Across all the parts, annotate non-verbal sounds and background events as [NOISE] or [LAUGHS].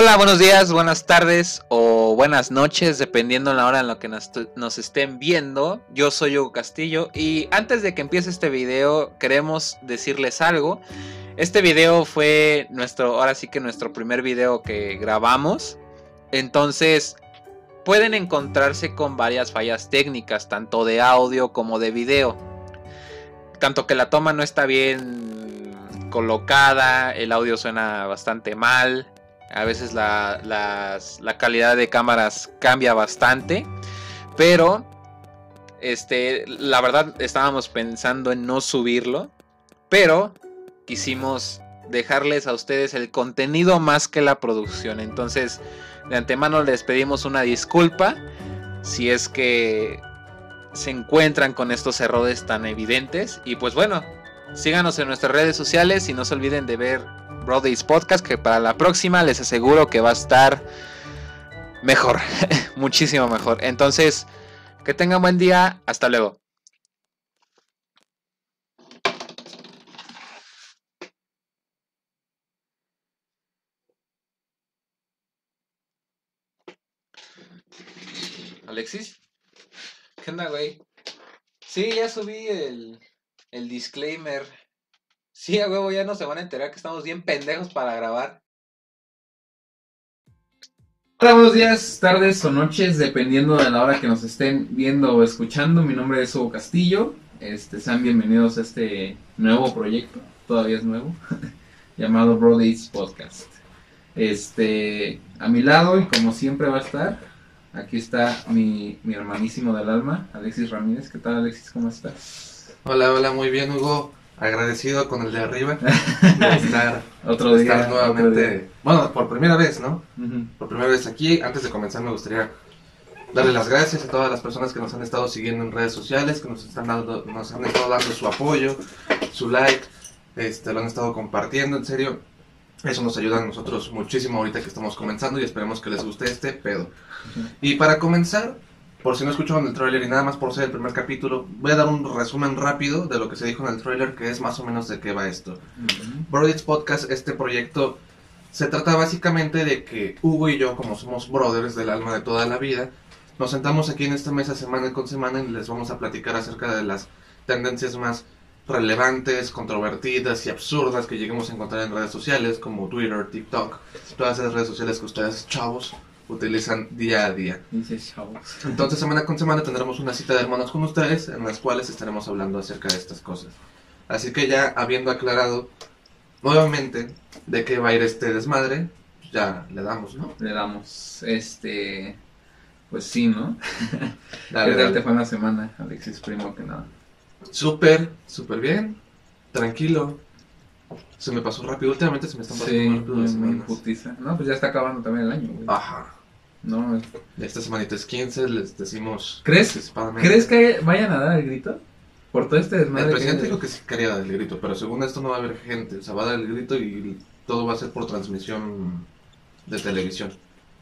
Hola, buenos días, buenas tardes o buenas noches, dependiendo la hora en la que nos, estén viendo. Yo soy Hugo Castillo y antes de que empiece este video queremos decirles algo. Este video fue nuestro, ahora sí que nuestro primer video que grabamos. Entonces pueden encontrarse con varias fallas técnicas, tanto de audio como de video. Tanto que la toma no está bien colocada, el audio suena bastante mal, a veces la, calidad de cámaras cambia bastante. Pero, este, la verdad estábamos pensando en no subirlo. Pero quisimos dejarles a ustedes el contenido más que la producción. Entonces, de antemano les pedimos una disculpa si es que se encuentran con estos errores tan evidentes. Y pues bueno, síganos en nuestras redes sociales y no se olviden de ver Brody's Podcast, que para la próxima les aseguro que va a estar mejor, [LAUGHS] muchísimo mejor. Entonces, que tengan buen día, hasta luego. Alexis, ¿qué onda, güey? Sí, ya subí el, el disclaimer Sí, a huevo, ya no se van a enterar que estamos bien pendejos para grabar. Hola, buenos días, tardes o noches, dependiendo de la hora que nos estén viendo o escuchando. Mi nombre es Hugo Castillo. Este, sean bienvenidos a este nuevo proyecto, todavía es nuevo, [LAUGHS] llamado Brody's Podcast. Este, a mi lado y como siempre va a estar, aquí está mi, mi hermanísimo del alma, Alexis Ramírez. ¿Qué tal, Alexis? ¿Cómo estás? Hola, hola, muy bien, Hugo agradecido con el de arriba [LAUGHS] de estar, otro día, nuevamente, bueno, por primera vez, ¿no? Por primera vez aquí. Antes de comenzar me gustaría darle las gracias a todas las personas que nos han estado siguiendo en redes sociales, que nos están dando, nos han estado dando su apoyo, su like, este, lo han estado compartiendo, en serio. Eso nos ayuda a nosotros muchísimo ahorita que estamos comenzando y esperemos que les guste este pedo. Y para comenzar, por si no escucharon el tráiler y nada más por ser el primer capítulo, voy a dar un resumen rápido de lo que se dijo en el tráiler, que es más o menos de qué va esto. Uh Podcast, este proyecto, se trata básicamente de que Hugo y yo, como somos brothers del alma de toda la vida, nos sentamos aquí en esta mesa semana con semana y les vamos a platicar acerca de las tendencias más relevantes, controvertidas y absurdas que lleguemos a encontrar en redes sociales como Twitter, TikTok, todas esas redes sociales que ustedes, chavos, utilizan día a día. Entonces, semana con semana tendremos una cita de hermanos con ustedes en las cuales estaremos hablando acerca de estas cosas. Así que ya habiendo aclarado nuevamente de qué va a ir este desmadre, ya le damos, ¿no? Le damos, este, pues sí, ¿no? [LAUGHS] Dale, ¿Qué tal te fue una semana, Alexis, primo que nada? Súper, súper bien, tranquilo. Se me pasó rápido, últimamente se me están pasando rápido las No, pues ya está acabando también el año, güey. Ajá. No, esta semanita es 15, les decimos. ¿Crees, ¿Crees que vayan a dar el grito? Por todo este desmadre. El presidente dijo que sí quería dar el grito, pero según esto no va a haber gente. O sea, va a dar el grito y todo va a ser por transmisión de televisión.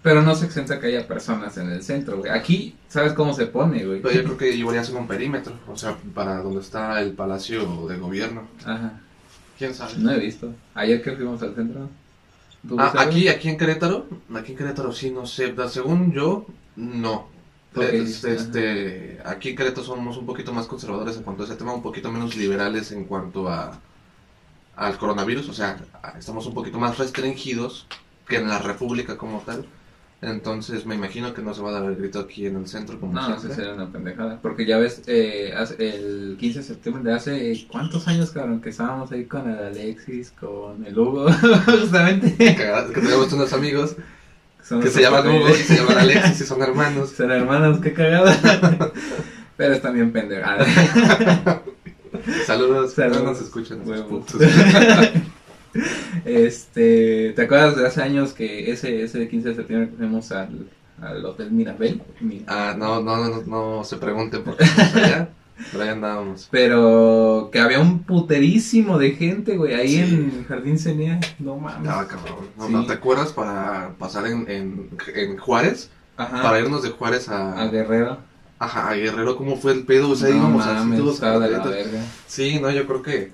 Pero no se exenta que haya personas en el centro, güey. Aquí, ¿sabes cómo se pone, güey? Pero yo creo que llevaría a un perímetro, o sea, para donde está el palacio de gobierno. Ajá. ¿Quién sabe? No he visto. Ayer que fuimos al centro. Ah, aquí, aquí en Querétaro, aquí en Querétaro sí, no sé, según yo, no. Este, este, aquí en Querétaro somos un poquito más conservadores en cuanto a ese tema, un poquito menos liberales en cuanto a al coronavirus, o sea, estamos un poquito más restringidos que en la República como tal. Entonces me imagino que no se va a dar el grito aquí en el centro como No, eso sería una pendejada. Porque ya ves, eh, el 15 de septiembre de hace... ¿Cuántos años, cabrón? Que estábamos ahí con el Alexis, con el Hugo, [LAUGHS] justamente. Que, tenemos unos amigos que se llaman Hugo y se llaman Alexis y son [LAUGHS] hermanos. Son hermanos, qué cagada. [LAUGHS] Pero es también pendejada. Saludos, Saludos. no nos escuchan. Este, ¿te acuerdas de hace años que ese, ese 15 de septiembre fuimos al, al Hotel Mirabel? Ah, no, no, no, no, se pregunten por qué allá. [LAUGHS] Pero ahí andábamos. Pero que había un puterísimo de gente, güey, ahí en el Jardín Cenea. No mames. Ah, cabrón. No, ¿Te acuerdas para pasar en, en, en Juárez? Ajá. Para irnos de Juárez a... A Guerrero. Ajá, a Guerrero, ¿cómo fue el pedo? O sea, no, íbamos mames, así todos de la verga. Sí, no, yo creo que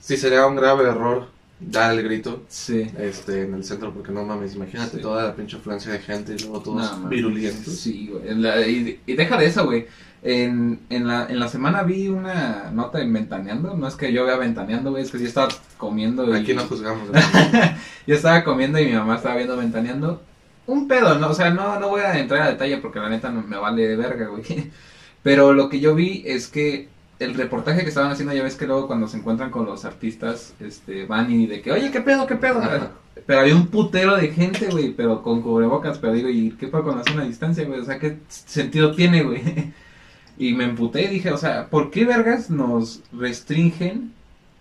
sí sería un grave error dar el grito Sí. este, en el centro, porque no mames, imagínate Sí. toda la pinche afluencia de gente y luego todos No, virulentos. Sí, güey. En la- y, y deja de eso, güey. En, en, la, en la semana vi una nota en Ventaneando. No es que yo vea Ventaneando, güey. Es que yo estaba comiendo y... Aquí no juzgamos. [LAUGHS] Yo estaba comiendo y mi mamá estaba viendo Ventaneando. Un pedo, ¿no? O sea, no, no voy a entrar a detalle porque la neta no me vale de verga, güey. [LAUGHS] Pero lo que yo vi es que el reportaje que estaban haciendo, ya ves que luego cuando se encuentran con los artistas, este, van y de que, oye, ¿qué pedo, qué pedo? Ajá. Pero había un putero de gente, güey, pero con cubrebocas, pero digo, ¿y qué pasa con la zona de distancia, güey? O sea, ¿qué sentido tiene, güey? [LAUGHS] Y me emputé y dije, o sea, ¿por qué vergas nos restringen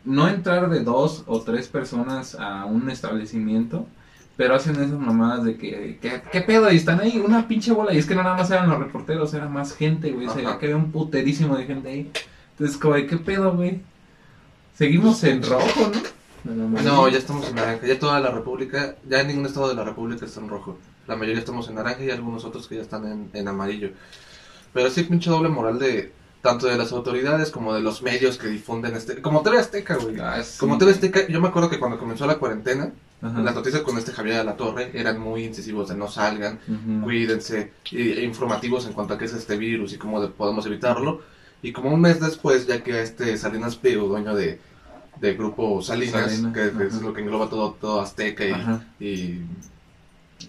no entrar de dos o tres personas a un establecimiento? Pero hacen esas mamadas de que, ¿qué, qué pedo? Y están ahí una pinche bola. Y es que no nada más eran los reporteros, era más gente, güey. Se Ajá. veía que había un puterísimo de gente ahí. Entonces, como, de, ¿qué pedo, güey? Seguimos en rojo, ¿no? No, ya estamos en naranja. Ya toda la República, ya en ningún estado de la República está en rojo. La mayoría estamos en naranja y algunos otros que ya están en, en amarillo. Pero sí, pinche doble moral de tanto de las autoridades como de los medios que difunden este. Como TV Azteca, güey. Ah, sí. Como TV Azteca, yo me acuerdo que cuando comenzó la cuarentena, Ajá. las noticias con este Javier de la Torre eran muy incisivos de no salgan, cuídense, y- e informativos en cuanto a qué es este virus y cómo de- podemos evitarlo. Y como un mes después, ya que este Salinas Pliego, dueño de, de Grupo Salinas, Salinas, que, es lo que engloba todo, todo Azteca y,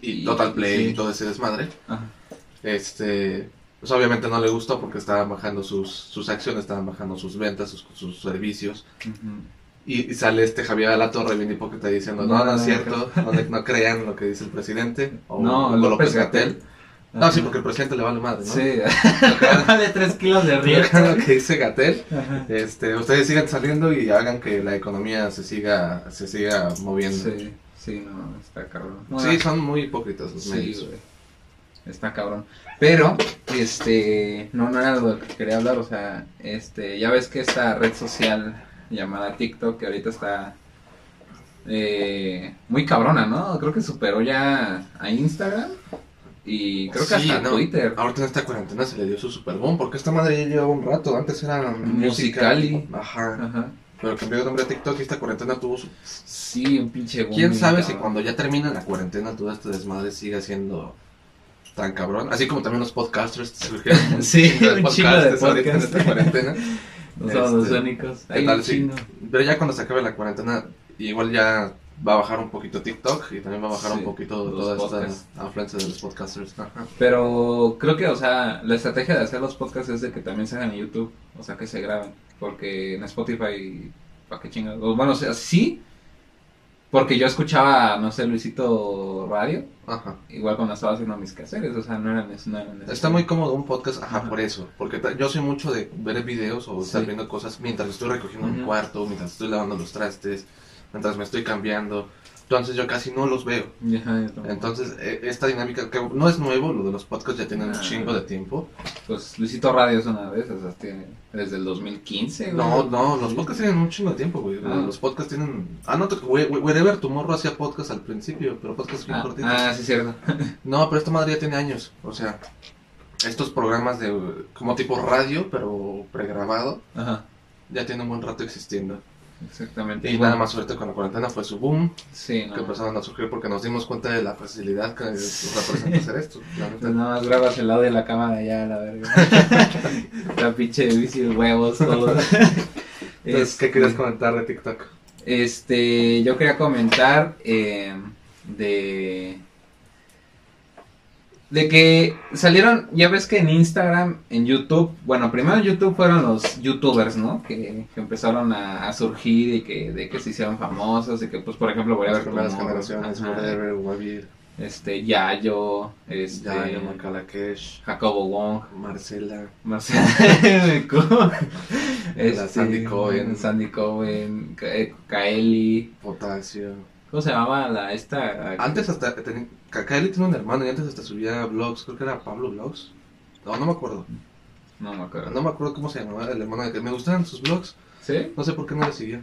y, Total Play sí. y todo ese desmadre, Ajá. este pues obviamente no le gustó porque estaban bajando sus, sus acciones, estaban bajando sus ventas, sus, sus servicios. Y, y sale este Javier de la Torre bien hipócrita diciendo, no, No, no, es cierto, no, crean lo que dice el presidente. [LAUGHS] O, No, López Gatell. No, sí, porque el presidente le vale madre, ¿no? Sí, de 3 kilos de riesgo. Lo que dice Gatel. Este, ustedes sigan saliendo y hagan que la economía se siga, se siga moviendo. Sí, Sí, sí, no, está cabrón. No, son muy hipócritas los sí, medios. güey. Está cabrón. Pero, este, no, no era lo que quería hablar, o sea, este, ya ves que esta red social llamada TikTok, que ahorita está eh, muy cabrona, ¿no? Creo que superó ya a Instagram y creo que Sí, hasta no, Twitter. Ahorita en esta cuarentena se le dio su super boom, porque esta madre ya llevaba un rato. Antes era Musicali. Ajá. Ajá. Pero cambió de nombre a TikTok y esta cuarentena tuvo su. Sí, un pinche boom ¿Quién sabe si cuando ya termina la cuarentena todo este desmadre siga siendo tan cabrón? Así como también los podcasters surgieron. [LAUGHS] Sí, un chingo de en esta cuarentena. [LAUGHS] Los Este, únicos. Sí. chingo. Pero ya cuando se acabe la cuarentena, igual ya va a bajar un poquito TikTok y también va a bajar Sí, un poquito toda podcasts. esta afluencia de los podcasters. Ajá. Pero creo que, o sea, la estrategia de hacer los podcasts es de que también se hagan en YouTube, o sea, que se graben, porque en Spotify, ¿para qué chingados? Bueno, o sea, sí, porque yo escuchaba, no sé, Luisito Radio, Ajá. igual cuando estaba haciendo mis caseres, o sea, no eran, no eran Está muy cómodo un podcast, ajá, Ajá. por eso. Porque yo soy mucho de ver videos o estar Sí. viendo cosas mientras estoy recogiendo mi Ujú. cuarto, mientras estoy lavando los trastes, mientras me estoy cambiando. Entonces yo casi no los veo. Ajá. Entonces, eh, esta dinámica, que no es nuevo, lo de los podcasts ya tienen un Ah. chingo de tiempo. Pues Luisito Radio es una de esas, o sea, tiene desde el 2015, güey. No, no, los podcasts tienen un chingo de tiempo, güey. Ah. Los podcasts tienen... Ah, no, Wherever Tomorrow hacía podcast al principio, pero podcast bien Ah, cortitos. ah, sí, cierto. [LAUGHS] No, pero esta madre ya tiene años. O sea, estos programas de como tipo radio, pero pregrabado, Ajá, ya tiene un buen rato existiendo. Exactamente. Y nada más ahorita con la cuarentena fue su boom, Sí, no. que empezaron a surgir porque nos dimos cuenta de la facilidad que representa hacer esto. Pues nada más grabas el lado de la cámara ya, la verga. [LAUGHS] la pinche bici, huevos, todo. [LAUGHS] Entonces, ¿qué querías comentar de TikTok? Este, yo quería comentar eh, de de que salieron, ya ves que en Instagram, en YouTube, bueno, primero en YouTube fueron los YouTubers, ¿no? Que, que empezaron a, a surgir y que de que se hicieron famosos, de que pues por ejemplo voy a ver primeras Tomorrow, generaciones, ajá, Whatever, este Yayo, este Yayo, Macalakesh, Jacobo Wong, Marcela, Marcela [LAUGHS] La Sandy Cohen. Sandy Cohen, eh, Kaeli, Potasio. ¿Cómo se llamaba la esta? Antes hasta ten- Kaeli tiene un hermano y antes hasta subía vlogs, creo que era Pablo Vlogs. No, no me acuerdo. No me acuerdo. No me acuerdo cómo se llamaba el hermano de que me gustaban sus vlogs. ¿Sí? No sé por qué no le siguió.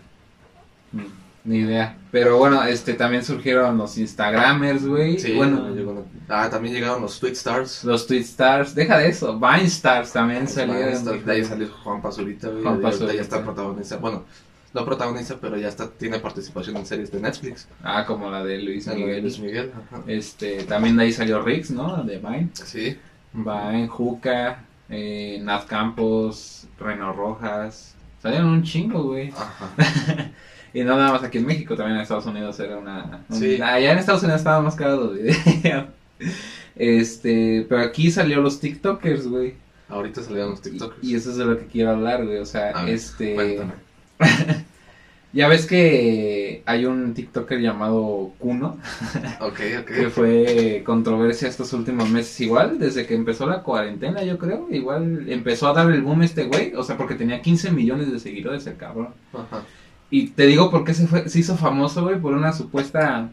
Mm, Ni idea. Pero bueno, este también surgieron los Instagramers, güey. Sí, bueno, llegó ah, también llegaron los Tweet Stars. los Tweet Stars, deja de eso, Vine Stars también salieron. De ahí salió Juan Pazurita, güey. Juan Pazurita. ya está protagonista. Bueno, no protagoniza, pero ya está, tiene participación en series de Netflix. Ah, como la de Luis Miguel. Luis Miguel. Este, también de ahí salió Riggs, ¿no? De Vine. Sí. Vine, Juca, eh, Nat Campos, Reno Rojas. Salieron un chingo, güey. Ajá. [LAUGHS] y no nada más aquí en México, también en Estados Unidos era una... sí. Allá en Estados Unidos estaban más caros los videos. [LAUGHS] este, pero aquí salió los TikTokers, güey. Ahorita salieron los TikTokers. Y, eso es de lo que quiero hablar, güey. O sea, este... Cuéntame. [LAUGHS] ya ves que hay un TikToker llamado Kuno. [LAUGHS] ok, ok. Que fue controversia estos últimos meses igual, desde que empezó la cuarentena, yo creo. Igual empezó a dar el boom este güey. O sea, porque tenía 15 millones de seguidores el cabrón. Ajá. Y te digo por qué se, fue, se hizo famoso, güey, por una supuesta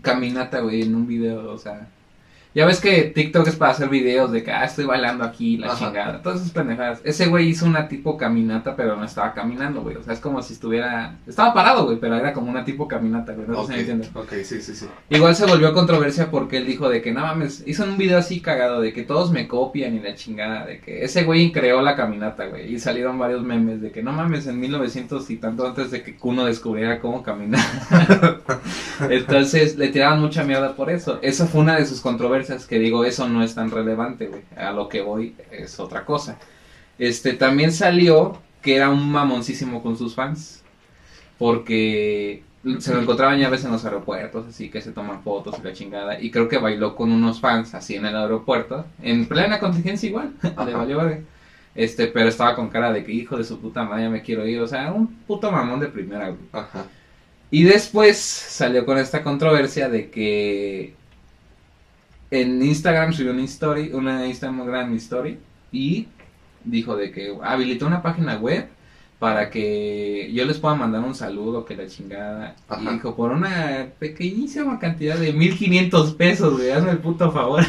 caminata, güey, en un video, o sea ya ves que TikTok es para hacer videos de que, ah, estoy bailando aquí, la chingada, todas esas pendejadas. Ese güey hizo una tipo caminata, pero no estaba caminando, güey. O sea, es como si estuviera. Estaba parado, güey, pero era como una tipo caminata, güey. No sé si me Ok, sí, sí, sí. Igual se volvió controversia porque él dijo de que, no mames, hizo un video así cagado, de que todos me copian y la chingada, de que ese güey creó la caminata, güey. Y salieron varios memes de que, no mames, en 1900 y tanto antes de que Kuno descubriera cómo caminar. [LAUGHS] Entonces le tiraban mucha mierda por eso. Esa fue una de sus controversias que digo, eso no es tan relevante, güey. A lo que voy es otra cosa. Este, también salió que era un mamoncísimo con sus fans. Porque se lo encontraban ya a veces en los aeropuertos, así que se toman fotos y la chingada. Y creo que bailó con unos fans así en el aeropuerto, en plena contingencia igual, [LAUGHS] le valió Este, pero estaba con cara de que hijo de su puta madre, me quiero ir. O sea, un puto mamón de primera, Ajá. Y después salió con esta controversia de que en Instagram subió una story, una Instagram story y dijo de que habilitó una página web para que yo les pueda mandar un saludo, que la chingada. Y dijo, por una pequeñísima cantidad de 1500 pesos, güey, hazme el puto favor.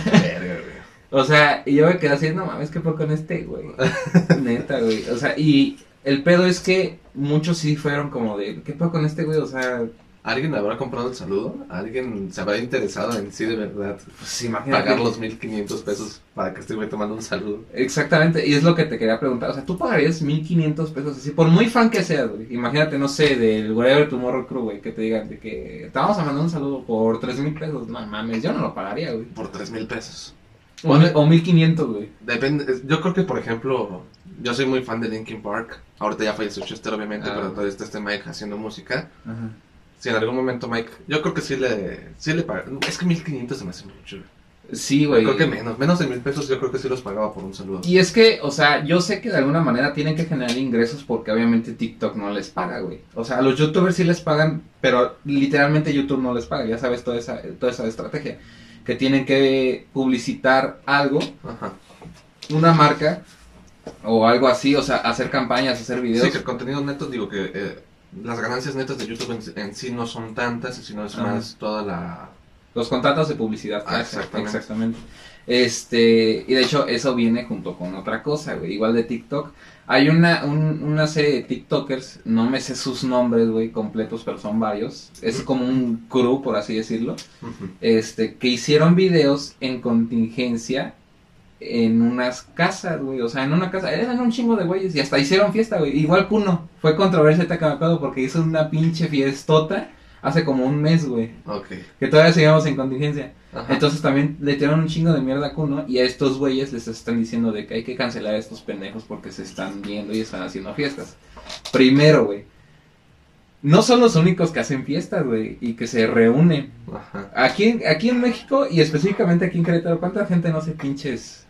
[LAUGHS] o sea, y yo me quedé así, no mames, que fue con este, güey. [LAUGHS] Neta, güey. O sea, y el pedo es que muchos sí fueron como de, ¿qué fue con este, güey? O sea, ¿Alguien habrá comprado el saludo? ¿Alguien se habrá interesado en sí de verdad? Pues Pagar los 1500 pesos para que este güey tomando un saludo. Exactamente, y es lo que te quería preguntar. O sea, ¿tú pagarías 1500 pesos así? Por muy fan que seas, güey. Imagínate, no sé, del de Tomorrow Crew, güey, que te digan de que te vamos a mandar un saludo por 3000 pesos. No mames, yo no lo pagaría, güey. Por 3000 pesos. O, o 1500, güey. Depende, yo creo que, por ejemplo, yo soy muy fan de Linkin Park. Ahorita ya falleció Chester, obviamente, ah, pero todavía está este Mike haciendo música. Ajá. Si en algún momento Mike, yo creo que sí le, sí le Es que 1500 se me hace mucho. Sí, güey. Creo que menos, menos de mil pesos yo creo que sí los pagaba por un saludo. Y es que, o sea, yo sé que de alguna manera tienen que generar ingresos porque obviamente TikTok no les paga, güey. O sea, a los youtubers sí les pagan, pero literalmente YouTube no les paga, ya sabes toda esa, toda esa estrategia. Que tienen que publicitar algo, Ajá. una marca o algo así, o sea, hacer campañas, hacer videos. Sí, que contenidos netos, digo que eh, las ganancias netas de YouTube en, sí no son tantas, sino es más toda la... Los contratos de publicidad. Ah, exactamente. exactamente. Este, y de hecho eso viene junto con otra cosa, güey, igual de TikTok. Hay una, una serie de TikTokers, no me sé sus nombres, güey, completos, pero son varios. Es como un crew, por así decirlo. Este, que hicieron videos en contingencia en unas casas, güey. O sea, en una casa. Eran un chingo de güeyes. Y hasta hicieron fiesta, güey. Igual Puno. Fue controversia te acuerdo porque hizo una pinche fiestota hace como un mes, güey. Ok. Que todavía seguimos en contingencia. Entonces también le tiraron un chingo de mierda a Kuno. Y a estos güeyes les están diciendo de que hay que cancelar a estos pendejos porque se están viendo y están haciendo fiestas. Primero, güey. No son los únicos que hacen fiestas, güey, y que se reúnen. Ajá. Aquí, aquí en México y específicamente aquí en Querétaro, ¿cuánta gente no se pinches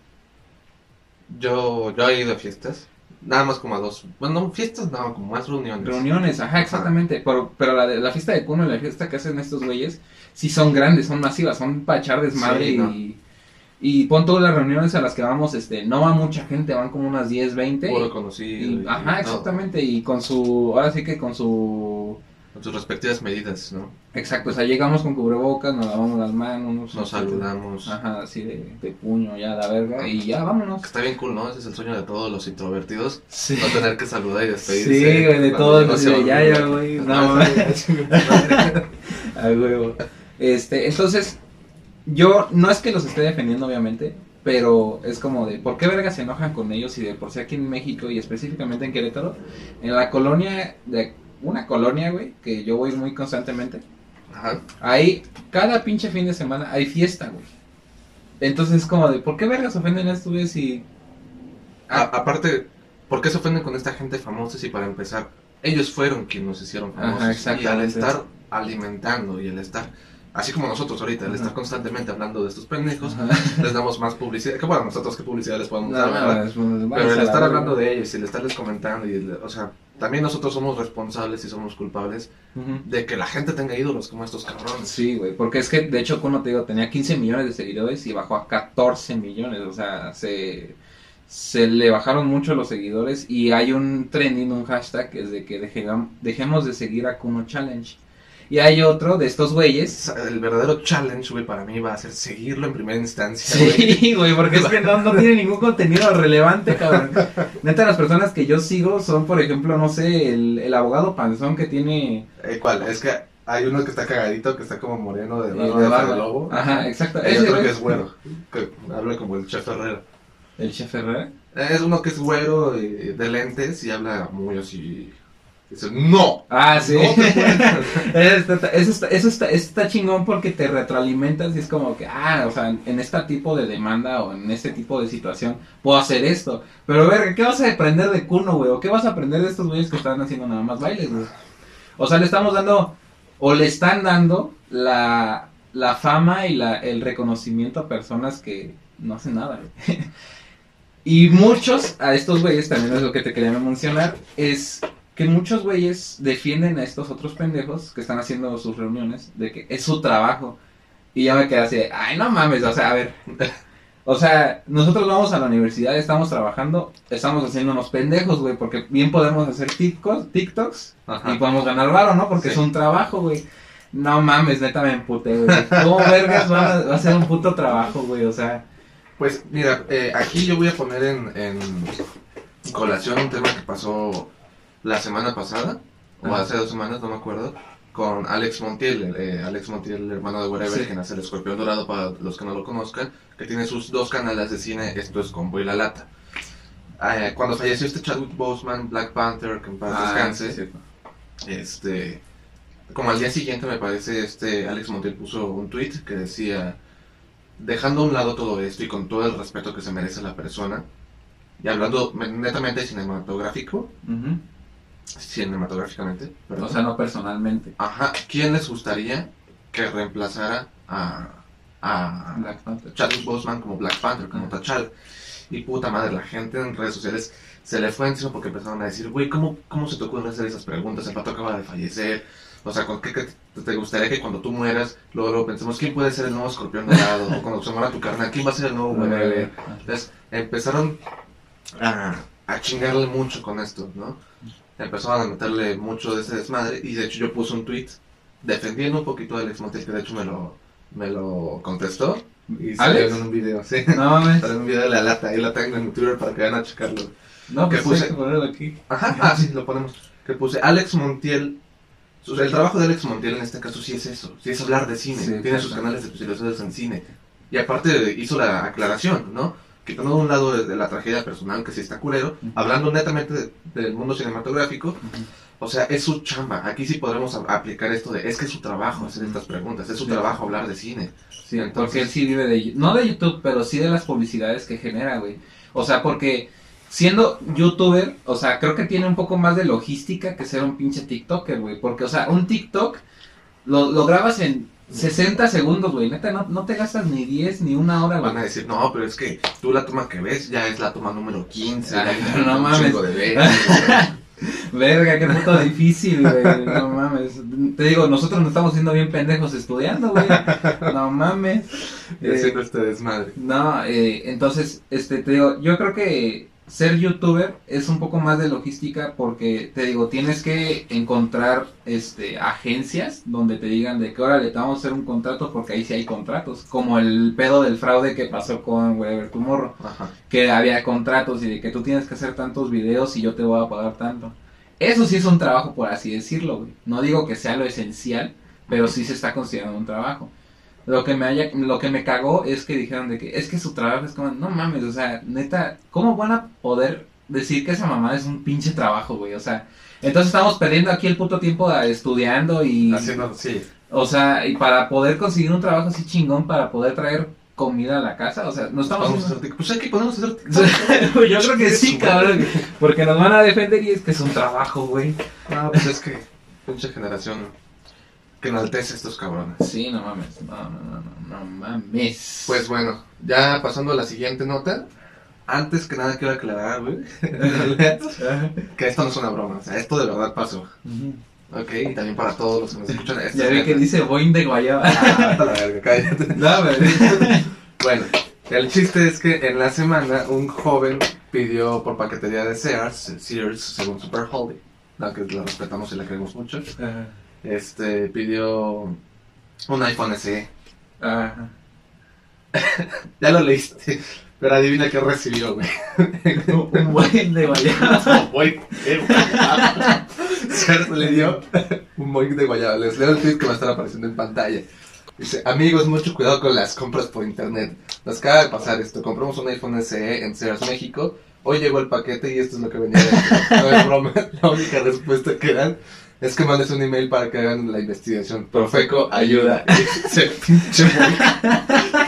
yo, yo he ido a fiestas. Nada más como a dos. Bueno, fiestas no, como más reuniones. Reuniones, ajá, exactamente. Pero, pero la, la fiesta de Cuno y la fiesta que hacen estos güeyes, sí son grandes, son masivas, son para echar desmadre y. Y pon todas las reuniones a las que vamos, este, no va mucha gente, van como unas 10, 20. Puro conocido. ajá, exactamente, y con su, ahora sí que con su sus respectivas medidas, ¿no? Exacto, o sea, llegamos con cubrebocas, nos lavamos las manos, nos, saludamos. Ajá, así de, puño, ya la verga, y ya vámonos. Está bien cool, ¿no? Ese es el sueño de todos los introvertidos. Sí. No tener que saludar y despedirse. Sí, güey, de todos los de ya, ya, güey. No, [LAUGHS] A huevo. Este, entonces, yo no es que los esté defendiendo, obviamente, pero es como de, ¿por qué verga se enojan con ellos y de por sí aquí en México y específicamente en Querétaro? En la colonia, de una colonia, güey, que yo voy muy constantemente. Ajá. Ahí, cada pinche fin de semana hay fiesta, güey. Entonces es como de, ¿por qué vergas ofenden a estos güeyes y... aparte, ¿por qué se ofenden con esta gente famosa si para empezar, ellos fueron quienes nos hicieron famosos? y al estar alimentando y el estar así como nosotros ahorita, el estar constantemente hablando de estos pendejos, les damos más publicidad. Que bueno, nosotros qué publicidad les podemos dar, pero el estar hablando de ellos y el estarles comentando, y o sea, también nosotros somos responsables y somos culpables de que la gente tenga ídolos como estos cabrones. Sí, güey, porque es que de hecho, como te digo, tenía 15 millones de seguidores y bajó a 14 millones, o sea, se se le bajaron mucho los seguidores y hay un trending, un hashtag que es de que dejemos de seguir a Kuno Challenge. Y hay otro de estos güeyes. El verdadero challenge, güey, para mí va a ser seguirlo en primera instancia. Sí, güey, [LAUGHS] porque es [LAUGHS] que no, tiene ningún contenido relevante, cabrón. Neta, las personas que yo sigo son, por ejemplo, no sé, el, abogado panzón que tiene. Eh, ¿Cuál? Es que hay uno que está cagadito, que está como moreno de barba de, lobo. Ajá, exacto. Hay otro que es güero, que habla como el chef Herrera. ¿El chef Herrera? Es uno que es güero de lentes y habla muy así No. Ah, sí. [LAUGHS] eso, está, eso, está, chingón porque te retroalimentas y es como que, ah, o sea, en este tipo de demanda o en este tipo de situación puedo hacer esto. Pero, ver, ¿qué vas a aprender de Kuno, güey? ¿O qué vas a aprender de estos güeyes que están haciendo nada más bailes, güey? O sea, le estamos dando, o le están dando la, la fama y la, el reconocimiento a personas que no hacen nada, güey. [LAUGHS] y muchos, a estos güeyes, también es lo que te quería mencionar, es que muchos güeyes defienden a estos otros pendejos que están haciendo sus reuniones de que es su trabajo. Y ya me quedé así, ay, no mames, o sea, a ver. o sea, nosotros vamos a la universidad, estamos trabajando, estamos haciendo unos pendejos, güey, porque bien podemos hacer TikToks, TikToks y podemos ganar varo, ¿no? Porque es un trabajo, güey. No mames, neta me emputé, güey. ¿Cómo vergas va a, ser un puto trabajo, güey? O sea. Pues mira, eh, aquí yo voy a poner en, en colación un tema que pasó la semana pasada, o hace dos semanas, no me acuerdo, con Alex Montiel, eh, Alex Montiel, el hermano de Wherever, que nace el escorpión dorado para los que no lo conozcan, que tiene sus dos canales de cine, esto es Combo y La Lata. Eh, cuando falleció este Chadwick Boseman, Black Panther, que en paz ah, descanse, este, como al día siguiente me parece, este Alex Montiel puso un tweet que decía, dejando a un lado todo esto y con todo el respeto que se merece la persona, y hablando netamente cinematográfico, cinematográficamente. O sea, no personalmente. Ajá. ¿Quién les gustaría que reemplazara a, a Black Panther. Chadwick Boseman como Black Panther, como T'Challa? Y puta madre, la gente en redes sociales se le fue encima porque empezaron a decir, güey, ¿cómo, ¿cómo se te ocurre hacer esas preguntas? El pato acaba de fallecer. O sea, ¿con qué, te gustaría que cuando tú mueras, luego, pensemos quién puede ser el nuevo escorpión dorado? o cuando se muera tu carnal, ¿quién va a ser el nuevo bebé? Entonces, empezaron a, a chingarle mucho con esto, ¿no? Empezaron a meterle mucho de ese desmadre y de hecho yo puse un tweet defendiendo un poquito a Alex Montiel que de hecho me lo, me lo contestó y salió en un video, sí. No mames. en un video de la lata, ahí lo tengo en Twitter para que vayan a checarlo. No, que pues puse. que ponerlo aquí. Ajá, ah, sí, lo ponemos. Que puse Alex Montiel. El trabajo de Alex Montiel en este caso sí es eso, sí es hablar de cine, tiene sus canales de especializados en cine. Y aparte hizo la aclaración, ¿no? Quitando de un lado de, la tragedia personal, que sí está culero, hablando netamente del mundo cinematográfico, o sea, es su chamba. Aquí sí podremos aplicar esto de, es que es su trabajo hacer estas preguntas, es su trabajo hablar de cine. Sí, Entonces, porque él sí vive de, no de YouTube, pero sí de las publicidades que genera, güey. O sea, porque siendo youtuber, o sea, creo que tiene un poco más de logística que ser un pinche TikToker, güey. Porque, o sea, un TikTok lo, lo grabas en 60 segundos, güey. Neta, no, no, te gastas ni 10 ni una hora, güey. Van a decir, no, pero es que tú la toma que ves ya es la toma número 15. Ay, no mames. [LAUGHS] Verga, qué puto difícil, güey. No mames. Te digo, nosotros nos estamos siendo bien pendejos estudiando, güey. No mames. Y haciendo este desmadre. No, eh, entonces, este, te digo, yo creo que ser youtuber es un poco más de logística porque te digo, tienes que encontrar este agencias donde te digan de que ahora le vamos a hacer un contrato porque ahí sí hay contratos, como el pedo del fraude que pasó con Whatever Tomorrow, que había contratos y de que tú tienes que hacer tantos videos y yo te voy a pagar tanto. Eso sí es un trabajo por así decirlo, güey. No digo que sea lo esencial, pero sí se está considerando un trabajo. Lo que me haya, lo que me cagó es que dijeron de que es que su trabajo es como, no mames, o sea, neta, ¿cómo van a poder decir que esa mamá es un pinche trabajo, güey? O sea, entonces estamos perdiendo aquí el puto tiempo estudiando y... Haciendo, sí. O sea, y para poder conseguir un trabajo así chingón, para poder traer comida a la casa, o sea, no estamos... Pues hay que ponernos a hacer... [LAUGHS] Yo creo que sí, cabrón, porque nos van a defender y es que es un trabajo, güey. No, pues es que pinche generación que enaltece estos cabrones. Sí, no mames. No, no, no, no, mames. Pues bueno, ya pasando a la siguiente nota. Antes que nada quiero aclarar, güey, [LAUGHS] que esto no es una broma, o sea, esto de verdad pasó. Ok, y también para todos los que nos escuchan. Esto ya vi que dice Boing de Guayaba. Ah, la verga, cállate. [LAUGHS] No, bueno, el chiste es que en la semana un joven pidió por paquetería de Sears, Sears según Super Holly, la que la respetamos y la queremos mucho. Ajá este, pidió un iPhone SE. Ajá. [LAUGHS] ya lo leíste. Pero adivina qué recibió, güey. un buen de guayaba. un buen de guayaba. [LAUGHS] Le dio un buen de guayaba. Les leo el tweet que va a estar apareciendo en pantalla. Dice, amigos, mucho cuidado con las compras por internet. Nos acaba de pasar esto. Compramos un iPhone SE en Sears México. Hoy llegó el paquete y esto es lo que venía [LAUGHS] No es broma. La única respuesta que dan es que mandes un email para que hagan la investigación. Profeco, ayuda. [LAUGHS] Se pinche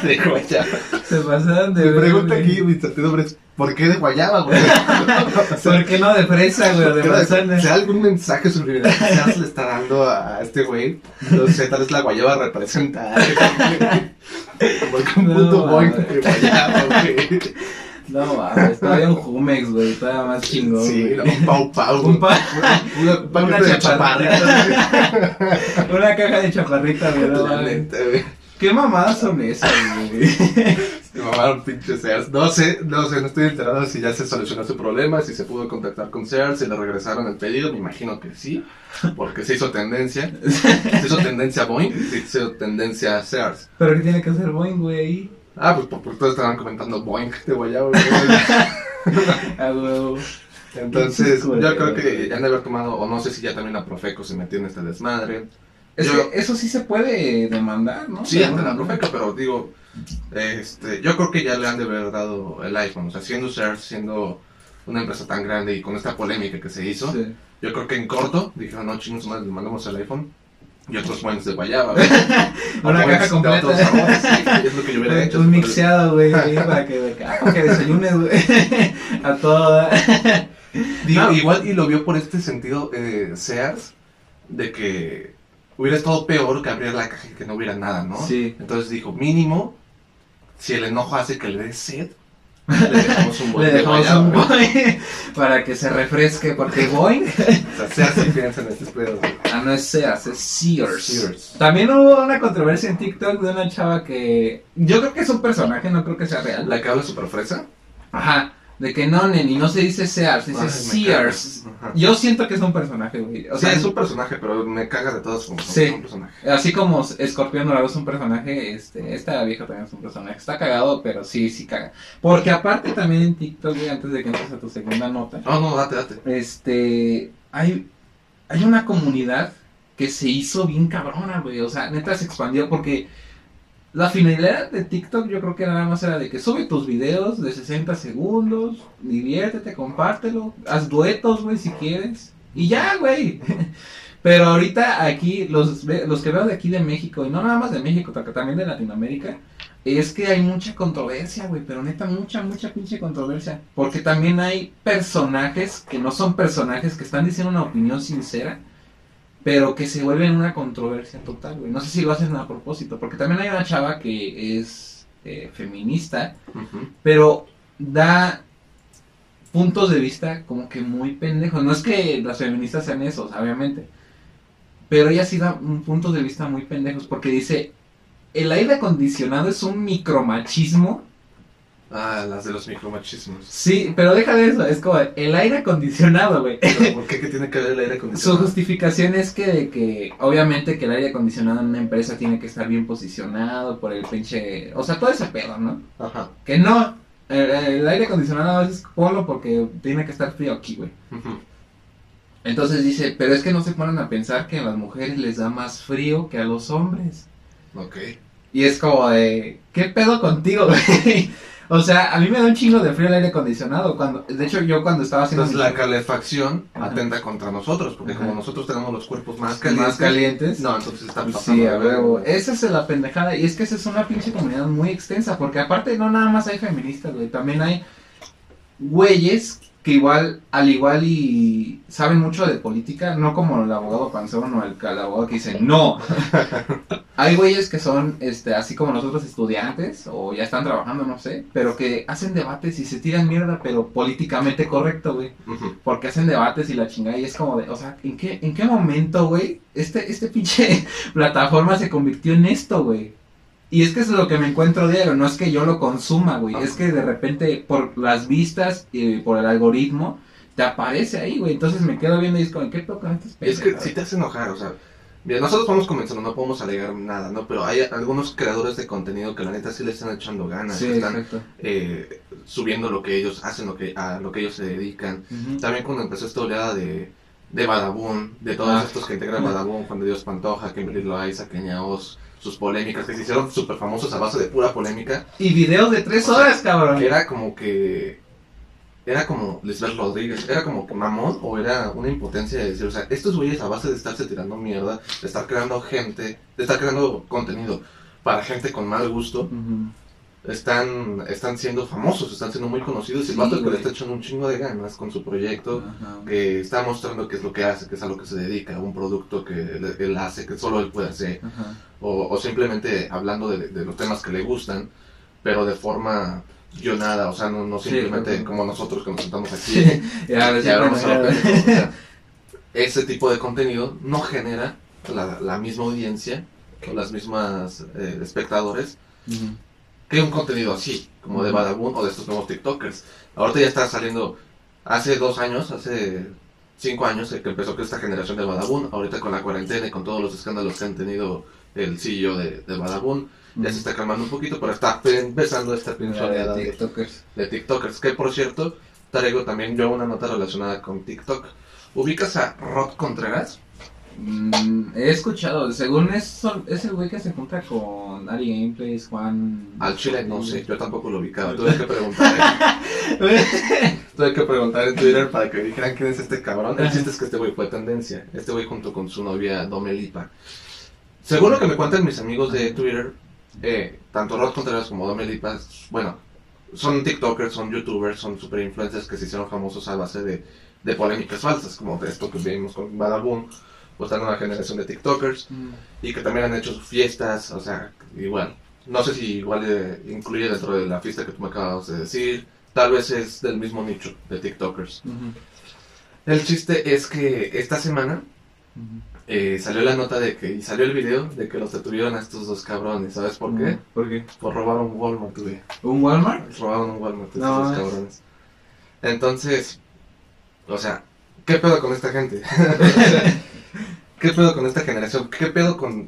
de guayaba. Se pasaron de. Me pregunta aquí, mi incertidumbre es: ¿por qué de guayaba, güey? [LAUGHS] ¿Por qué no de fresa, güey? De manzana. Si algún mensaje subliminal que le está dando a este güey, no sé, tal vez la guayaba representa. [LAUGHS] Como un puto boy de guayaba, güey. No mames, todavía un Jumex, güey, todavía más chingón. Sí, un Pau Pau. Un pa una, [LAUGHS] una, una chaparrita. una caja de chaparrita, güey. ¿Qué mamadas son esas, güey? [LAUGHS] Se mamaron pinches Sears. No sé, no sé, no estoy enterado si ya se solucionó su problema, si se pudo contactar con Sears, si le regresaron el pedido. Me imagino que sí, porque se hizo tendencia. [LAUGHS] Se hizo tendencia Boeing, se hizo tendencia Sears. ¿Pero qué tiene que hacer Boeing, güey? Ah, pues porque todos estaban comentando Boeing [LAUGHS] [LAUGHS] de Guayabo. Entonces, yo creo que ya han de haber tomado, o no sé si ya también la Profeco se metió en este desmadre. eso sí se puede demandar, ¿no? Sí, ante la Profeco, pero digo, este, yo creo que ya le han de haber dado el iPhone. O sea, siendo Sears, siendo una empresa tan grande y con esta polémica que se hizo, yo creo que en corto dijeron, no, chingos más, le mandamos el iPhone y otros buenos de guayaba, [LAUGHS] Una caja completa. sí, es lo que yo hubiera hecho. Un mixeado, güey, [LAUGHS] para que, para que desayunes, güey. [LAUGHS] A todo. Digo, igual y lo vio por este sentido eh, Sears, de que hubiera estado peor que abrir la caja y que no hubiera nada, ¿no? Sí. Entonces dijo, mínimo, si el enojo hace que le dé sed, le [LAUGHS] dejamos un boing. [LAUGHS] para que se refresque, porque Boeing. [LAUGHS] o sea, Sears piensa en estos pedos. Ah, no es Sears, es Sears. También hubo una controversia en TikTok de una chava que. Yo creo que es un personaje, no creo que sea real. ¿La que habla super fresa? Ajá. De que no, Neni, no se dice Sears, se dice Sears. Yo siento que es un personaje, güey. O sea, es un personaje, pero me caga de todos como sí. un personaje. Así como Escorpión Dorado es un personaje, este, esta vieja también es un personaje. Está cagado, pero sí, sí caga. Porque aparte también en TikTok, güey, antes de que entres a tu segunda nota. No, no, date, date. Este, hay, hay una comunidad que se hizo bien cabrona, güey. O sea, neta se expandió porque la finalidad de TikTok yo creo que nada más era de que sube tus videos de 60 segundos, diviértete, compártelo, haz duetos, güey, si quieres. Y ya, güey. [LAUGHS] Pero ahorita aquí, los, los que veo de aquí de México, y no nada más de México, también de Latinoamérica, es que hay mucha controversia, güey, pero neta, mucha, mucha pinche controversia. Porque también hay personajes que no son personajes, que están diciendo una opinión sincera pero que se vuelve una controversia total, güey. No sé si lo hacen a propósito, porque también hay una chava que es eh, feminista, pero da puntos de vista como que muy pendejos. No es que las feministas sean esos, obviamente, pero ella sí da puntos de vista muy pendejos, porque dice, el aire acondicionado es un micromachismo Ah, las de los micromachismos. Sí, pero deja de eso, es como el aire acondicionado, güey. ¿Por qué? ¿Qué tiene que ver el aire acondicionado? Su justificación es que, que, obviamente, que el aire acondicionado en una empresa tiene que estar bien posicionado por el pinche. O sea, todo ese pedo, ¿no? Ajá. Que no, el, aire acondicionado a veces ponlo porque tiene que estar frío aquí, güey. Entonces dice, pero es que no se ponen a pensar que a las mujeres les da más frío que a los hombres. Ok. Y es como de, ¿qué pedo contigo, güey? O sea, a mí me da un chingo de frío el aire acondicionado. Cuando, de hecho, yo cuando estaba haciendo. Entonces, la calefacción atenta contra nosotros, porque como nosotros tenemos los cuerpos más calientes. Más calientes. No, entonces está pasando. Sí, a huevo. Esa es la pendejada. Y es que esa es una pinche comunidad muy extensa, porque aparte no nada más hay feministas, güey. También hay güeyes que igual, al igual y saben mucho de política, no como el abogado panzón o el, el abogado que dice no. [LAUGHS] Hay güeyes que son, este, así como nosotros estudiantes, o ya están trabajando, no sé, pero que hacen debates y se tiran mierda, pero políticamente correcto, güey. Porque hacen debates y la chingada, y es como de, o sea, ¿en qué, en qué momento, güey, este, este pinche [LAUGHS] plataforma se convirtió en esto, güey? Y es que eso es lo que me encuentro diario, no es que yo lo consuma, güey, es que de repente por las vistas y por el algoritmo te aparece ahí, güey, entonces me quedo viendo y es como, ¿qué toca Es que si te hace enojar, o sea, mira, nosotros vamos comenzando, no podemos alegar nada, ¿no? Pero hay algunos creadores de contenido que la neta sí le están echando ganas, están eh, subiendo lo que ellos hacen, lo que, a lo que ellos se dedican. También cuando empezó esta oleada de, de Badabun, de todos ah. estos que integran Badabun, Juan de Dios Pantoja, Kimberly Loaiza, Kenia Oz, sus polémicas, que se hicieron súper famosos a base de pura polémica. Y videos de tres horas, cabrón. era como que. Era como Lisbeth Rodríguez, era como que mamón o era una impotencia de decir, o sea, estos güeyes a base de estarse tirando mierda, de estar creando gente, de estar creando contenido para gente con mal gusto, están, están siendo famosos, están siendo muy conocidos. y el vato que le está echando un chingo de ganas con su proyecto, que está mostrando qué es lo que hace, qué es a lo que se dedica, un producto que él, hace, que solo él puede hacer, o, simplemente hablando de, los temas que le gustan, pero de forma guionada, o sea, no, simplemente como nosotros que nos sentamos aquí. [LAUGHS] ese tipo de contenido no genera la, misma audiencia o las mismas eh, espectadores que un contenido así, como de Badabun o de estos nuevos TikTokers. Ahorita ya está saliendo, hace dos años, hace cinco años que empezó esta generación de Badabun, ahorita con la cuarentena y con todos los escándalos que han tenido el CEO de, de Badabun, ya se está calmando un poquito, pero está empezando esta pinche de, TikTokers. de TikTokers. Que por cierto, traigo también yo una nota relacionada con TikTok. ¿Ubicas a Rod Contreras? Mm, he escuchado, según es, es el güey que se junta con Ari Gameplays, Juan. Al chile no sé, yo tampoco lo ubicaba. Tuve que preguntar. [LAUGHS] tuve que preguntar en Twitter para que dijeran quién es este cabrón. El chiste es que este güey fue tendencia. Este güey junto con su novia Domelipa. Según lo que me cuentan mis amigos de Twitter, eh, tanto Rod Contreras como Domelipa, bueno, son TikTokers, son YouTubers, son super influencers que se hicieron famosos a base de, de polémicas falsas, como de esto que vimos con Badabun pues la nueva generación de TikTokers mm. y que también han hecho sus fiestas, o sea, igual. No sé si igual eh, incluye dentro de la fiesta que tú me acabas de decir, tal vez es del mismo nicho de TikTokers. El chiste es que esta semana eh, salió la nota de que, y salió el video de que los detuvieron a estos dos cabrones, ¿sabes por qué? ¿Por qué? Por robar un Walmart, güey. ¿Un Walmart? Robaron un Walmart estos dos cabrones. Entonces, o sea, ¿qué pedo con esta gente? [LAUGHS] ¿Qué pedo con esta generación? ¿Qué pedo con,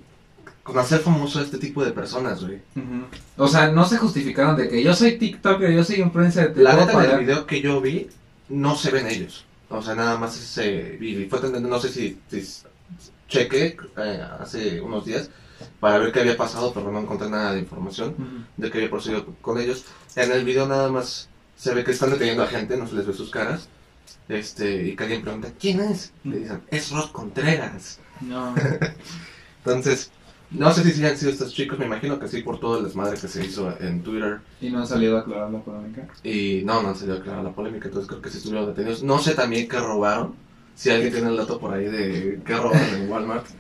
con hacer famoso a este tipo de personas, güey? O sea, no se justificaron de que yo soy TikToker, yo soy influencer. La neta, en el video que yo vi, no se ven ellos. O sea, nada más se vi. Fue no sé si, cheque eh, hace unos días para ver qué había pasado, pero no encontré nada de información de qué había procedido con ellos. En el video nada más se ve que están deteniendo a gente, no se les ve sus caras. Este, y que alguien pregunta, ¿quién es? Le dicen, es Rod Contreras. No. [LAUGHS] Entonces, no sé si han sido estos chicos, me imagino que sí, por todo el desmadre que se hizo en Twitter. ¿Y no han salido a aclarar la polémica? Y no, no han salido a aclarar la polémica, entonces creo que sí estuvieron detenidos. No sé también qué robaron, si alguien tiene el dato por ahí de qué robaron en Walmart. [LAUGHS]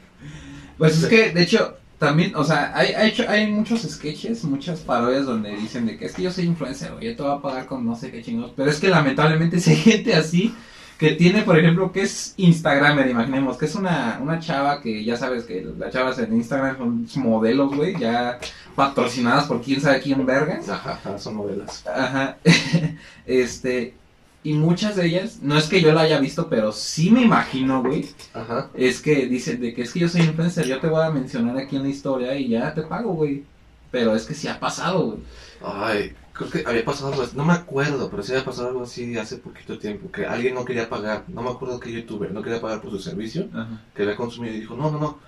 Pues es que, de hecho, también, o sea, hay, hay, hay muchos sketches, muchas parodias donde dicen de que es que yo soy influencer, o yo te voy a pagar con no sé qué chingos. Pero es que lamentablemente [LAUGHS] si hay gente así que tiene, por ejemplo, que es Instagramer, imaginemos, que es una, una chava que ya sabes que las chavas en Instagram son modelos, güey, ya patrocinadas por quién sabe quién vergas. Ajá, son modelos. Ajá. [LAUGHS] este, y muchas de ellas, no es que yo la haya visto, pero sí me imagino, güey. Ajá. Es que dicen de que es que yo soy influencer, yo te voy a mencionar aquí en la historia y ya te pago, güey. Pero es que sí ha pasado, güey. Ay, creo que había pasado algo así, no me acuerdo, pero sí había pasado algo así hace poquito tiempo, que alguien no quería pagar, no me acuerdo qué youtuber, no quería pagar por su servicio, que había consumido y dijo, no, no, no,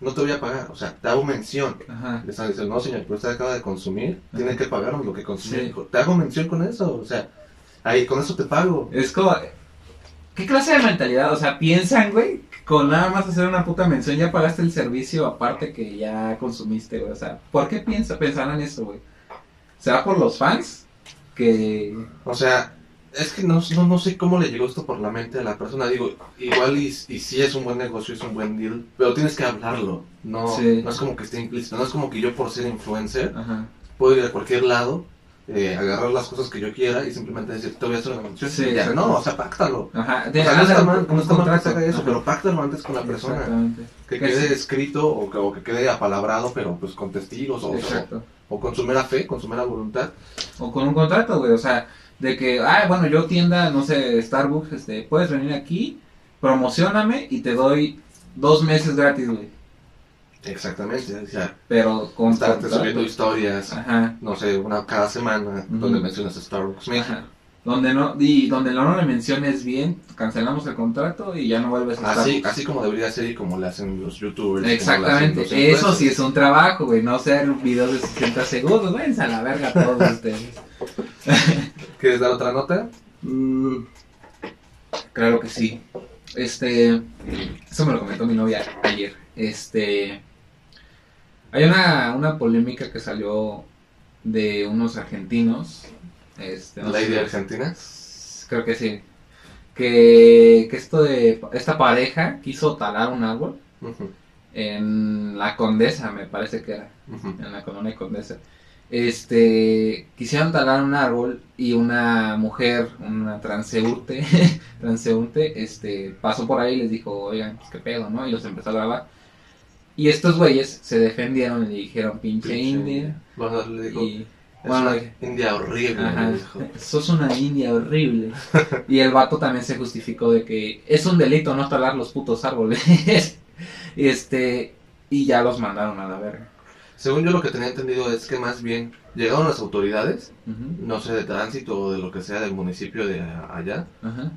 no te voy a pagar. O sea, te hago mención. Le están diciendo, no, señor, pero usted acaba de consumir, tiene que pagarnos lo que consumió. Te hago mención con eso, o sea, ahí con eso te pago. Es como, ¿qué clase de mentalidad? O sea, piensan, güey, con nada más hacer una puta mención ya pagaste el servicio aparte que ya consumiste, güey. O sea, ¿por qué piensa, pensarán eso, güey? ¿Será por los fans? Que... O sea, es que no, no, no, sé cómo le llegó esto por la mente a la persona. Digo, igual y, y sí es un buen negocio, es un buen deal, pero tienes que hablarlo. No, no es como que esté implícito, no es como que yo por ser influencer puedo ir a cualquier lado, eh, agarrar las cosas que yo quiera y simplemente decir, te voy a hacer una mención. Sí, no, o sea, páctalo. Ajá. De, o sea, no está mal, no está mal que haga eso, pero páctalo antes con la persona. Que quede escrito o que, o que quede apalabrado, pero pues con testigos o, o, o con su mera fe, con su mera voluntad. O con un contrato, güey, o sea de que, ah, bueno, yo tienda, no sé, Starbucks, este, puedes venir aquí, promocioname y te doy dos meses gratis, güey. Exactamente, o sea, pero con estar subiendo historias, no sé, una cada semana donde mencionas Starbucks Donde no, y donde no le menciones bien, cancelamos el contrato y ya no vuelves a así, Así como debería ser y como le hacen los youtubers. Exactamente, eso sí es un trabajo, güey, no ser videos de 60 segundos, váyanse a la verga todos [LAUGHS] ustedes. ¿Quieres dar otra nota? Mm, claro que sí. Este, eso me lo comentó mi novia ayer. Este, hay una, una polémica que salió de unos argentinos. Este, ¿La idea argentina? Creo que sí. Que, que esto de esta pareja quiso talar un árbol en la Condesa, me parece que era, en la colonia Condesa este, quisieron talar un árbol y una mujer, una transeúnte, [LAUGHS] transeúnte, este, pasó por ahí y les dijo, oigan, pues qué pedo, ¿no? Y los empezó a grabar. Y estos güeyes se defendieron y le dijeron, pinche, india. Bueno, le dijo, y, bueno, una india horrible. Ajá, sos una india horrible. y el vato también se justificó de que es un delito no talar los putos árboles. [LAUGHS] este, y ya los mandaron a la verga. Según yo lo que tenía entendido es que más bien llegaron las autoridades, no sé, de tránsito o de lo que sea del municipio de allá,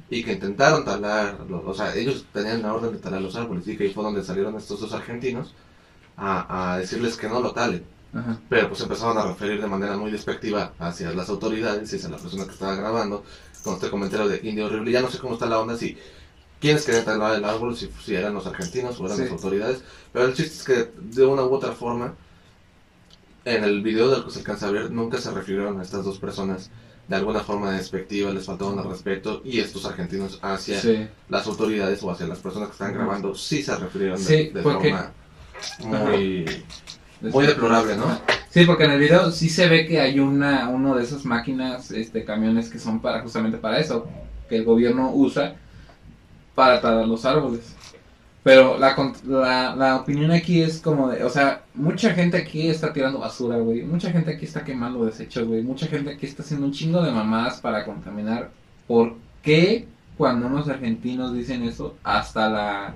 y que intentaron talar, o sea, ellos tenían la orden de talar los árboles y que ahí fue donde salieron estos dos argentinos a, decirles que no lo talen. Pero pues empezaron a referir de manera muy despectiva hacia las autoridades y hacia la persona que estaba grabando, con este comentario de indio horrible. Ya no sé cómo está la onda, si quiénes querían talar el árbol, si, si eran los argentinos o eran las autoridades. Pero el chiste es que de una u otra forma en el video del que se alcanza a ver, nunca se refirieron a estas dos personas de alguna forma despectiva, les faltaban al respeto, y estos argentinos hacia las autoridades o hacia las personas que están grabando, sí se refirieron de, forma muy, muy deplorable, ¿no? Sí, porque en el video sí se ve que hay una uno de esas máquinas, este camiones que son para justamente para eso, que el gobierno usa para talar los árboles. Pero la, la, la, opinión aquí es como de, o sea, mucha gente aquí está tirando basura, güey. Mucha gente aquí está quemando desechos, güey. Mucha gente aquí está haciendo un chingo de mamadas para contaminar. ¿Por qué cuando unos argentinos dicen eso, hasta la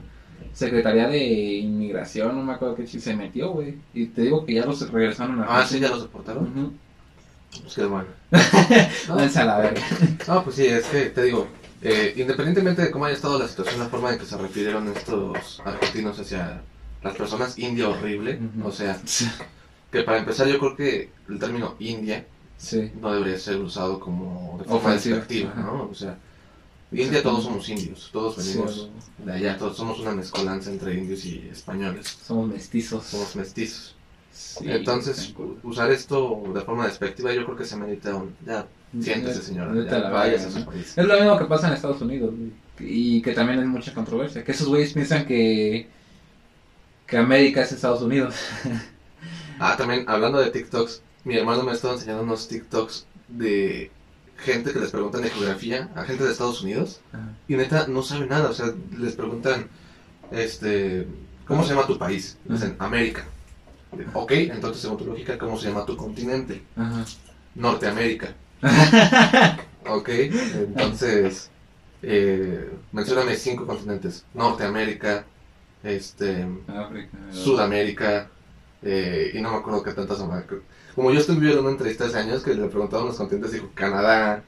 Secretaría de Inmigración, no me acuerdo qué se metió, güey? Y te digo que ya los regresaron a... Ah, sí, ya los soportaron. Pues qué bueno. [LAUGHS] no, a la verga. [LAUGHS] No, pues sí, es que te digo, eh, independientemente de cómo haya estado la situación, la forma en que se refirieron estos argentinos hacia las personas india horrible, o sea, que para empezar yo creo que el término india no debería ser usado como de forma despectiva, ¿no? O sea, India todos somos indios, todos venimos de allá, todos somos una mezcolanza entre indios y españoles. Somos mestizos. Somos mestizos. Entonces, usar esto de forma despectiva yo creo que se merita un... Ya, siéntese señora, Es lo mismo que pasa en Estados Unidos y que también hay mucha controversia. Que esos güeyes piensan que, que América es Estados Unidos. [LAUGHS] ah, también hablando de TikToks, mi hermano me ha estado enseñando unos TikToks de gente que les preguntan de geografía a gente de Estados Unidos y neta no sabe nada, o sea, les preguntan, este, ¿cómo se llama tu país? Dicen, América. Ok, entonces según tu lógica, ¿cómo se llama tu continente? Norteamérica. [LAUGHS] ok, entonces, eh, mencioname cinco continentes. Norteamérica, este, Sudamérica, eh, y no me acuerdo qué tantas son. Como yo estuve viendo una entrevista hace años que le preguntaban los continentes, dijo Canadá. [LAUGHS]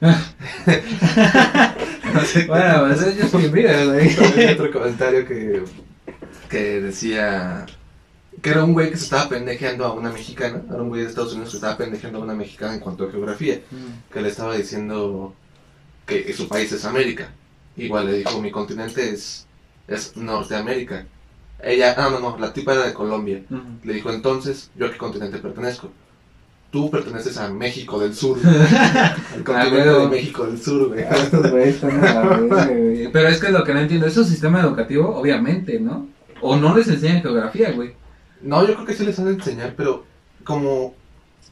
bueno, pues eso es bien otro comentario que, que decía que era un güey que se estaba pendejeando a una mexicana, era un güey de Estados Unidos que estaba pendejeando a una mexicana en cuanto a geografía, que le estaba diciendo que su país es América. Igual le dijo, mi continente es, es Norteamérica. Ella, ah, no, no, la tipa era de Colombia. Le dijo, entonces, ¿yo a qué continente pertenezco? Tú perteneces a México del Sur. [LAUGHS] Al continente de México del Sur, güey. Ah, Pero es que lo que no entiendo, ¿es un sistema educativo? Obviamente, ¿no? O no les enseñan geografía, güey. No, yo creo que sí les han de enseñar, pero como...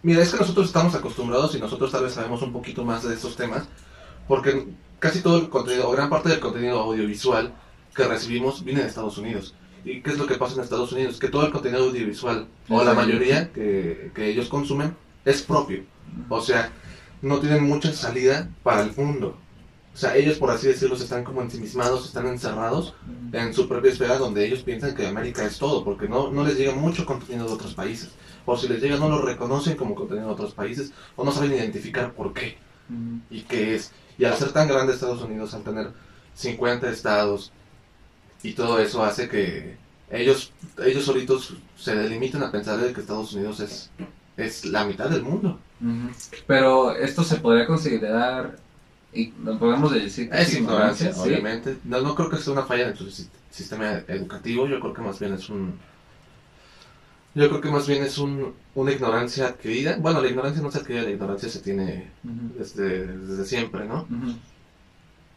Mira, es que nosotros estamos acostumbrados y nosotros tal vez sabemos un poquito más de estos temas, porque casi todo el contenido, o gran parte del contenido audiovisual que recibimos viene de Estados Unidos. ¿Y qué es lo que pasa en Estados Unidos? Que todo el contenido audiovisual, o la mayoría que, que ellos consumen, es propio. O sea, no tienen mucha salida para el mundo. O sea, ellos, por así decirlo, están como ensimismados, están encerrados en su propia esfera donde ellos piensan que América es todo, porque no, no les llega mucho contenido de otros países. O si les llega, no lo reconocen como contenido de otros países, o no saben identificar por qué y qué es. Y al ser tan grande Estados Unidos, al tener 50 estados, y todo eso hace que ellos, ellos solitos se delimiten a pensar de que Estados Unidos es, es la mitad del mundo. Pero esto se podría considerar y podemos decir que es ignorancia, obviamente. No, no creo que sea una falla en su sistema educativo, yo creo que más bien es un... Yo creo que más bien es un, una ignorancia adquirida. Bueno, la ignorancia no se adquiere, la ignorancia se tiene desde, desde, siempre, ¿no?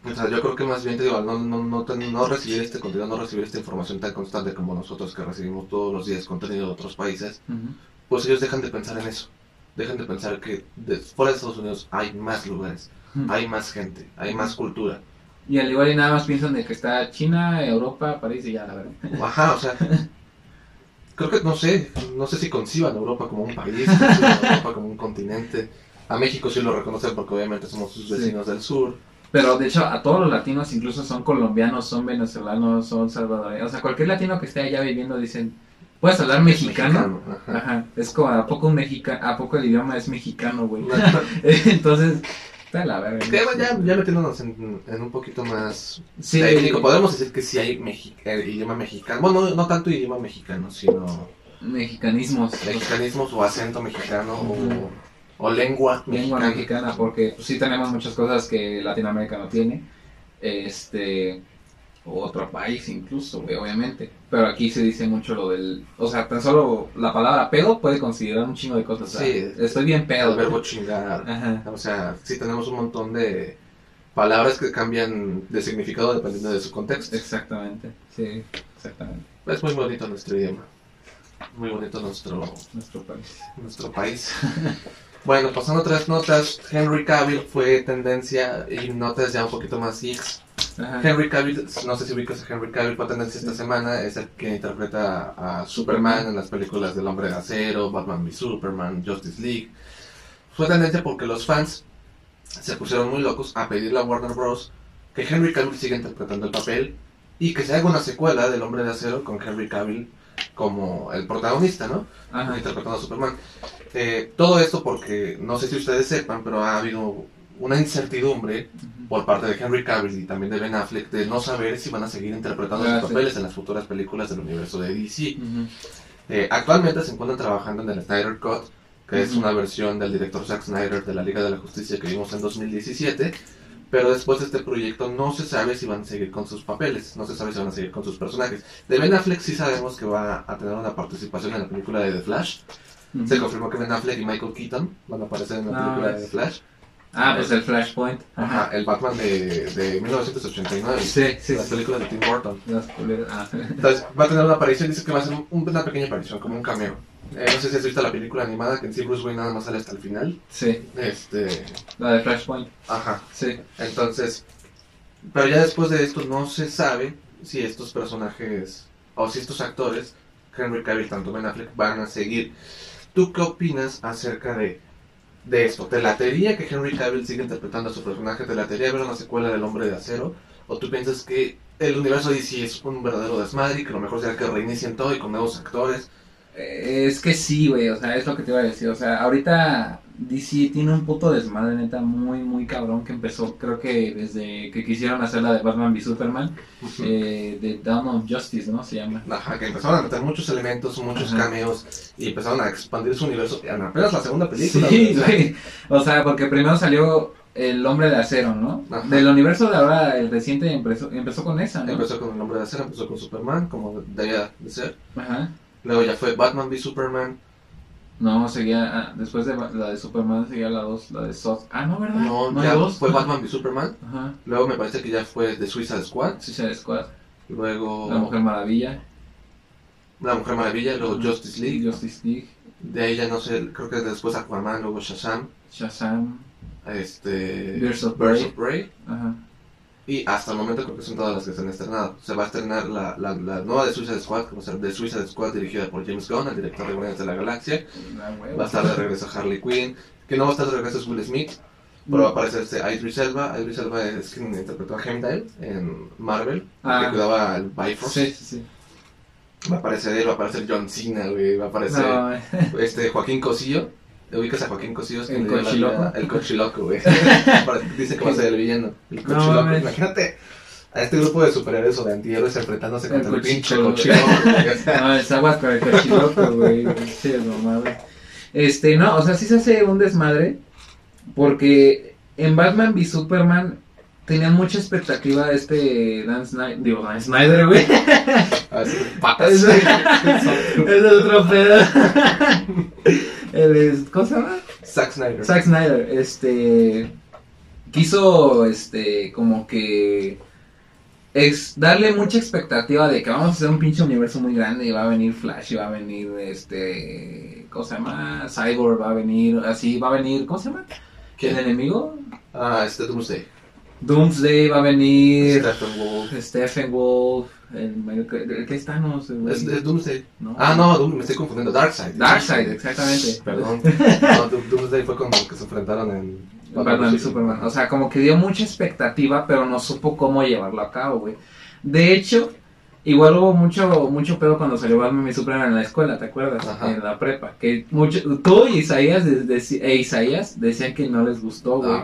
O sea, yo creo que más bien te digo, no, no, no, no, recibir este contenido, no recibir esta información tan constante como nosotros que recibimos todos los días contenido de otros países, pues ellos dejan de pensar en eso. Dejan de pensar que fuera de Estados Unidos hay más lugares hay más gente, hay más cultura. Y al igual y nada más piensan de que está China, Europa, París y ya, la verdad. Ajá, o sea, creo que no sé, no sé si conciban a Europa como un país, [LAUGHS] Europa como un continente. A México sí lo reconocen porque obviamente somos sus vecinos del sur. Pero de hecho a todos los latinos, incluso son colombianos, son venezolanos, son salvadoreños, o sea, cualquier latino que esté allá viviendo dicen, ¿puedes hablar mexicano? ajá. Es como, ¿a poco, mexica ¿a poco el idioma es mexicano, güey? [LAUGHS] [LAUGHS] Entonces, la Ya, ya metiéndonos en, en, un poquito más técnico, podemos decir que sí hay idioma mexicano. Bueno, no, tanto idioma mexicano, sino. Mexicanismos. Mexicanismos o acento mexicano o, lengua mexicana. Lengua mexicana, porque pues, sí tenemos muchas cosas que Latinoamérica no tiene. Este o otro país incluso, obviamente. Pero aquí se dice mucho lo del... O sea, tan solo la palabra pedo puede considerar un chingo de cosas. sí, estoy bien pedo. El verbo chingar. O sea, sí tenemos un montón de palabras que cambian de significado dependiendo de su contexto. Exactamente, sí, exactamente. Es muy bonito nuestro idioma. Muy bonito nuestro... Nuestro país. Nuestro país. [LAUGHS] bueno, pasando a otras notas, Henry Cavill fue tendencia y notas ya un poquito más geeks Henry Cavill, no sé si ubicas a Henry Cavill, fue tendencia esta semana, es el que interpreta a Superman en las películas del Hombre de Acero, Batman v Superman, Justice League. Fue tendencia porque los fans se pusieron muy locos a pedirle a Warner Bros. que Henry Cavill siga interpretando el papel y que se haga una secuela del Hombre de Acero con Henry Cavill como el protagonista, ¿no? Interpretando a Superman. Eh, todo esto porque, no sé si ustedes sepan, pero ha habido una incertidumbre por parte de Henry Cavill y también de Ben Affleck de no saber si van a seguir interpretando sus papeles en las futuras películas del universo de DC. Eh, actualmente se encuentran trabajando en el Snyder Cut, que es una versión del director Zack Snyder de la Liga de la Justicia que vimos en 2017. Pero después de este proyecto no se sabe si van a seguir con sus papeles, no se sabe si van a seguir con sus personajes. De Ben Affleck sí sabemos que va a tener una participación en la película de The Flash. Se confirmó que Ben Affleck y Michael Keaton van a aparecer en la película de The Flash. Ah, pues el Flashpoint. Ajá, el Batman de, de 1989. Sí, sí. La película de Tim Burton. Ah. Entonces va a tener una aparición, dice que va a ser una pequeña aparición, como un cameo. Eh, no sé si has visto la película animada, que en sí Bruce Wayne nada más sale hasta el final. Sí. Este... La de Flashpoint. Ajá. Sí. Entonces, pero ya después de esto no se sabe si estos personajes, o si estos actores, Henry Cavill, tanto Ben Affleck, van a seguir. ¿Tú qué opinas acerca de de esto. ¿Te latería que Henry Cavill siga interpretando a su personaje? ¿Te latería ver una secuela del Hombre de Acero? ¿O tú piensas que el universo DC es un verdadero desmadre y que lo mejor será que reinicien todo y con nuevos actores? Eh, es que sí, güey, o sea, es lo que te iba a decir. O sea, ahorita DC tiene un puto desmadre, neta, muy, muy cabrón que empezó, creo que desde que quisieron hacer la de Batman v Superman, eh, de Dawn of Justice, ¿no? Se llama. Ajá, que empezaron a meter muchos elementos, muchos cameos y empezaron a expandir su universo. Apenas la segunda película. Sí, güey. O sea, porque primero salió el hombre de acero, ¿no? Del universo de ahora, el reciente empezó, empezó con esa, ¿no? Empezó con el hombre de acero, empezó con Superman, como debía de ser. Ajá. Luego ya fue Batman v Superman. No, seguía, ah, después de la de Superman seguía la 2, la de Soft. Ah, no, ¿verdad? No, ya fue Batman v Superman. Ajá. Luego me parece que ya fue The Suicide Squad. Suicide Squad. Luego... La Mujer Maravilla. La Mujer Maravilla, luego Justice League. Justice League. De ahí ya no sé, creo que después Aquaman, luego Shazam. Shazam. Este... Birds of Prey. Ajá. Y hasta el momento creo que son todas las que se han estrenado. Se va a estrenar la, la, la nueva de Suicide Squad, como ser de Suicide Squad dirigida por James Gunn, el director de Guardianes de la Galaxia. Ah, va a estar de regreso Harley Quinn. Que no va a estar de regreso es Will Smith. Pero va a aparecer este Idris Elba. Idris Elba es quien interpretó a Heimdall en Marvel. Ah. Que cuidaba al Bifrost. Sí, sí, sí. Va a aparecer él, va a aparecer John Cena, güey. Va a aparecer este Joaquín Cosillo ubicas a Joaquín Cosillos el cochiloco. el cochiloco, güey. [LAUGHS] Dice que va a ser el villano. El cochiloco. Imagínate a este grupo de superhéroes o de antihéroes enfrentándose contra el, pinche cochiloco. [LAUGHS] no, es agua para el cochiloco, güey. Este, no, o sea, sí se hace un desmadre. Porque en Batman v Superman tenían mucha expectativa de este Dan Snyder, digo, Dan Snyder, güey. Así, patas. [LAUGHS] es otro pedo. ¿Cómo se llama? Zack Snyder. Zack Snyder, este. Quiso, este, como que. Es darle mucha expectativa de que vamos a hacer un pinche universo muy grande y va a venir Flash y va a venir, este. ¿Cómo se llama? Cyborg va a venir, así, va a venir, ¿cómo se llama? ¿Quién? ¿El enemigo? Ah, este Doomsday. Doomsday va a venir. Stephen Wolf. Stephen Wolf. El, ¿Qué es Thanos? Es, es Doomsday. No. Ah, no, me estoy confundiendo. Darkseid. Darkseid, exactamente. Perdón. [LAUGHS] no, Doomsday fue el que se enfrentaron en. Batman y Superman. O sea, como que dio mucha expectativa, pero no supo cómo llevarlo a cabo, güey. De hecho, Igual hubo mucho, mucho pedo cuando salió Batman y Superman en la escuela, ¿te acuerdas? En la prepa. Que mucho, tú y Isaías, e Isaías decían que no les gustó, güey.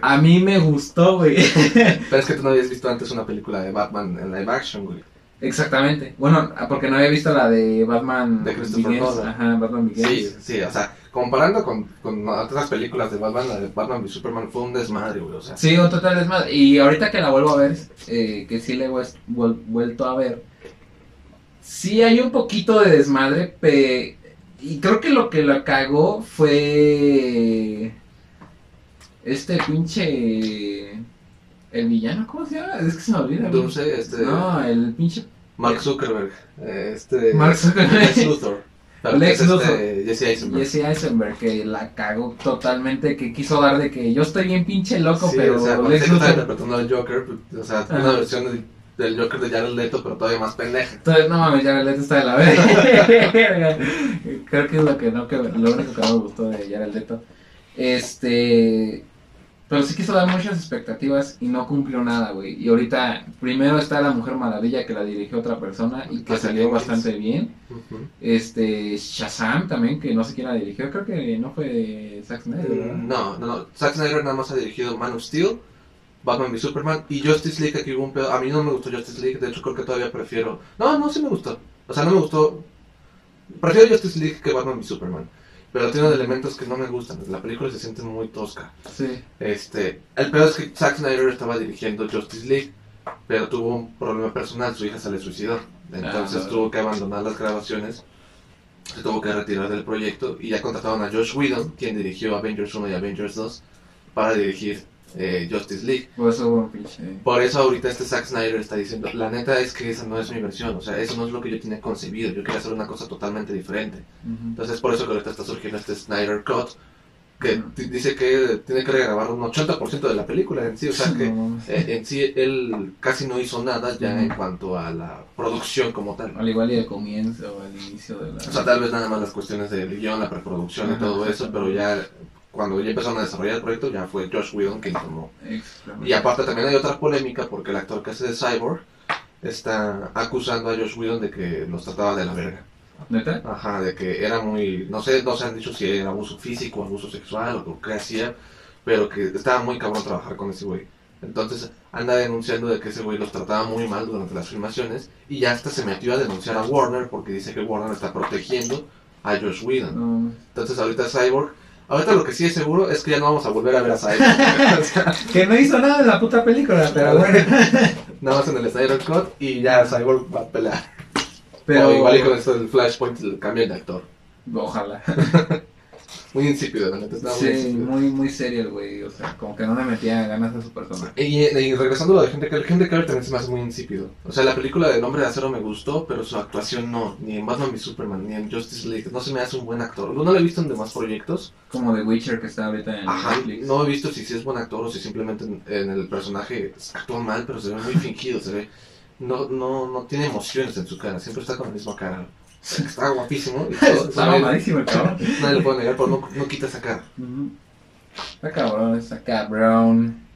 A mí me gustó, güey. [LAUGHS] Pero es que tú no habías visto antes una película de Batman en live action, güey. Exactamente. Bueno, porque no había visto la de Batman. De Christopher Ajá, Batman Begins. Sí, sí, o sea, comparando con, con otras películas de Batman, la de Batman y Superman fue un desmadre, güey, o sea. Sí, un total desmadre. Y ahorita que la vuelvo a ver, eh, que sí le he vuelto a ver, sí hay un poquito de desmadre, pe y creo que lo que la cagó fue este pinche el villano, ¿cómo se llama? Es que se me olvida. No sé, este No, el pinche Mark Zuckerberg, este Mark Zuckerberg. Luthor. Lex. Este Jesse Eisenberg. Jesse Eisenberg, que la cagó totalmente, que quiso dar de que yo estoy bien pinche loco, pero o sea, Lex Luthor... interpretando al Joker, o sea, una versión del Joker de Jared Leto, pero todavía más pendeja. Entonces, no mames, Jared Leto está de la verga. [LAUGHS] Creo que es lo, que no, que, lo único que no me gustó de Jared Leto. Este... Pero sí quiso dar muchas expectativas y no cumplió nada, güey. Y ahorita, primero está La Mujer Maravilla que la dirigió otra persona y que salió bastante bien. Este, Shazam también, que no sé quién la dirigió, creo que no fue Zack Snyder. Mm, no, no, no. Zack Snyder nada más ha dirigido Man of Steel, Batman y Superman y Justice League. Aquí hubo un pedo. A mí no me gustó Justice League, de hecho creo que todavía prefiero. No, no, sí me gustó. O sea, no me gustó. Prefiero Justice League que Batman y Superman pero tiene elementos que no me gustan. La película se siente muy tosca. Sí. Este, el peor es que Zack Snyder estaba dirigiendo Justice League, pero tuvo un problema personal, su hija se le suicidó. Entonces ah, tuvo que abandonar las grabaciones, se tuvo que retirar del proyecto y ya contrataron a Josh Whedon, quien dirigió Avengers 1 y Avengers 2, para dirigir eh, Justice League. Por eso, Por eso ahorita este Zack Snyder está diciendo, la neta es que esa no es mi versión, o sea, eso no es lo que yo tenía concebido, yo quería hacer una cosa totalmente diferente. Entonces por eso que ahorita está surgiendo este Snyder Cut, que dice que tiene que regrabar un 80% de la película en sí, o sea [LAUGHS] que eh, en sí él casi no hizo nada ya en cuanto a la producción como tal. Al igual y al comienzo o al inicio de la... O sea, tal vez nada más las cuestiones del guion, la preproducción y todo eso, pero ya cuando ya empezaron a desarrollar el proyecto, ya fue Josh Whedon quien tomó. Y aparte también hay otra polémica porque el actor que hace de Cyborg está acusando a Josh Whedon de que los trataba de la verga. ¿Neta? Ajá, de que era muy, no sé, no se han dicho si era abuso físico, abuso sexual o que hacía, pero que estaba muy cabrón trabajar con ese güey. Entonces anda denunciando de que ese güey los trataba muy mal durante las filmaciones y ya hasta se metió a denunciar a Warner porque dice que Warner está protegiendo a Josh Whedon. Entonces ahorita Cyborg, ahorita lo que sí es seguro es que ya no vamos a volver a ver a Cyborg. [LAUGHS] [LAUGHS] que no hizo nada en la puta película, pero bueno. nada más en el Snyder Cut y ya Cyborg va a pelear. Pero igual y con esto del Flashpoint cambian de actor. Ojalá. [LAUGHS] muy insípido, la neta. Estaba sí, muy, muy, serio el güey. O sea, como que no le metía ganas a su persona. Y, regresando a lo de gente Gente Cavill también se me hace muy insípido. O sea, la película de Nombre de Acero me gustó, pero su actuación no. Ni en Batman v Superman, ni en Justice League. No se me hace un buen actor. No lo he visto en demás proyectos. Como The Witcher que está ahorita en Ajá, No he visto si, si es buen actor o si simplemente en, el personaje actúa mal, pero se ve muy fingido. Se ve. No, no, no tiene emociones en su cara. Siempre está con la misma cara. Está guapísimo. [LAUGHS] está mamadísimo el cabrón. Nadie lo puede negar, pero no, no quita esa cara. Está cabrón, está cabrón.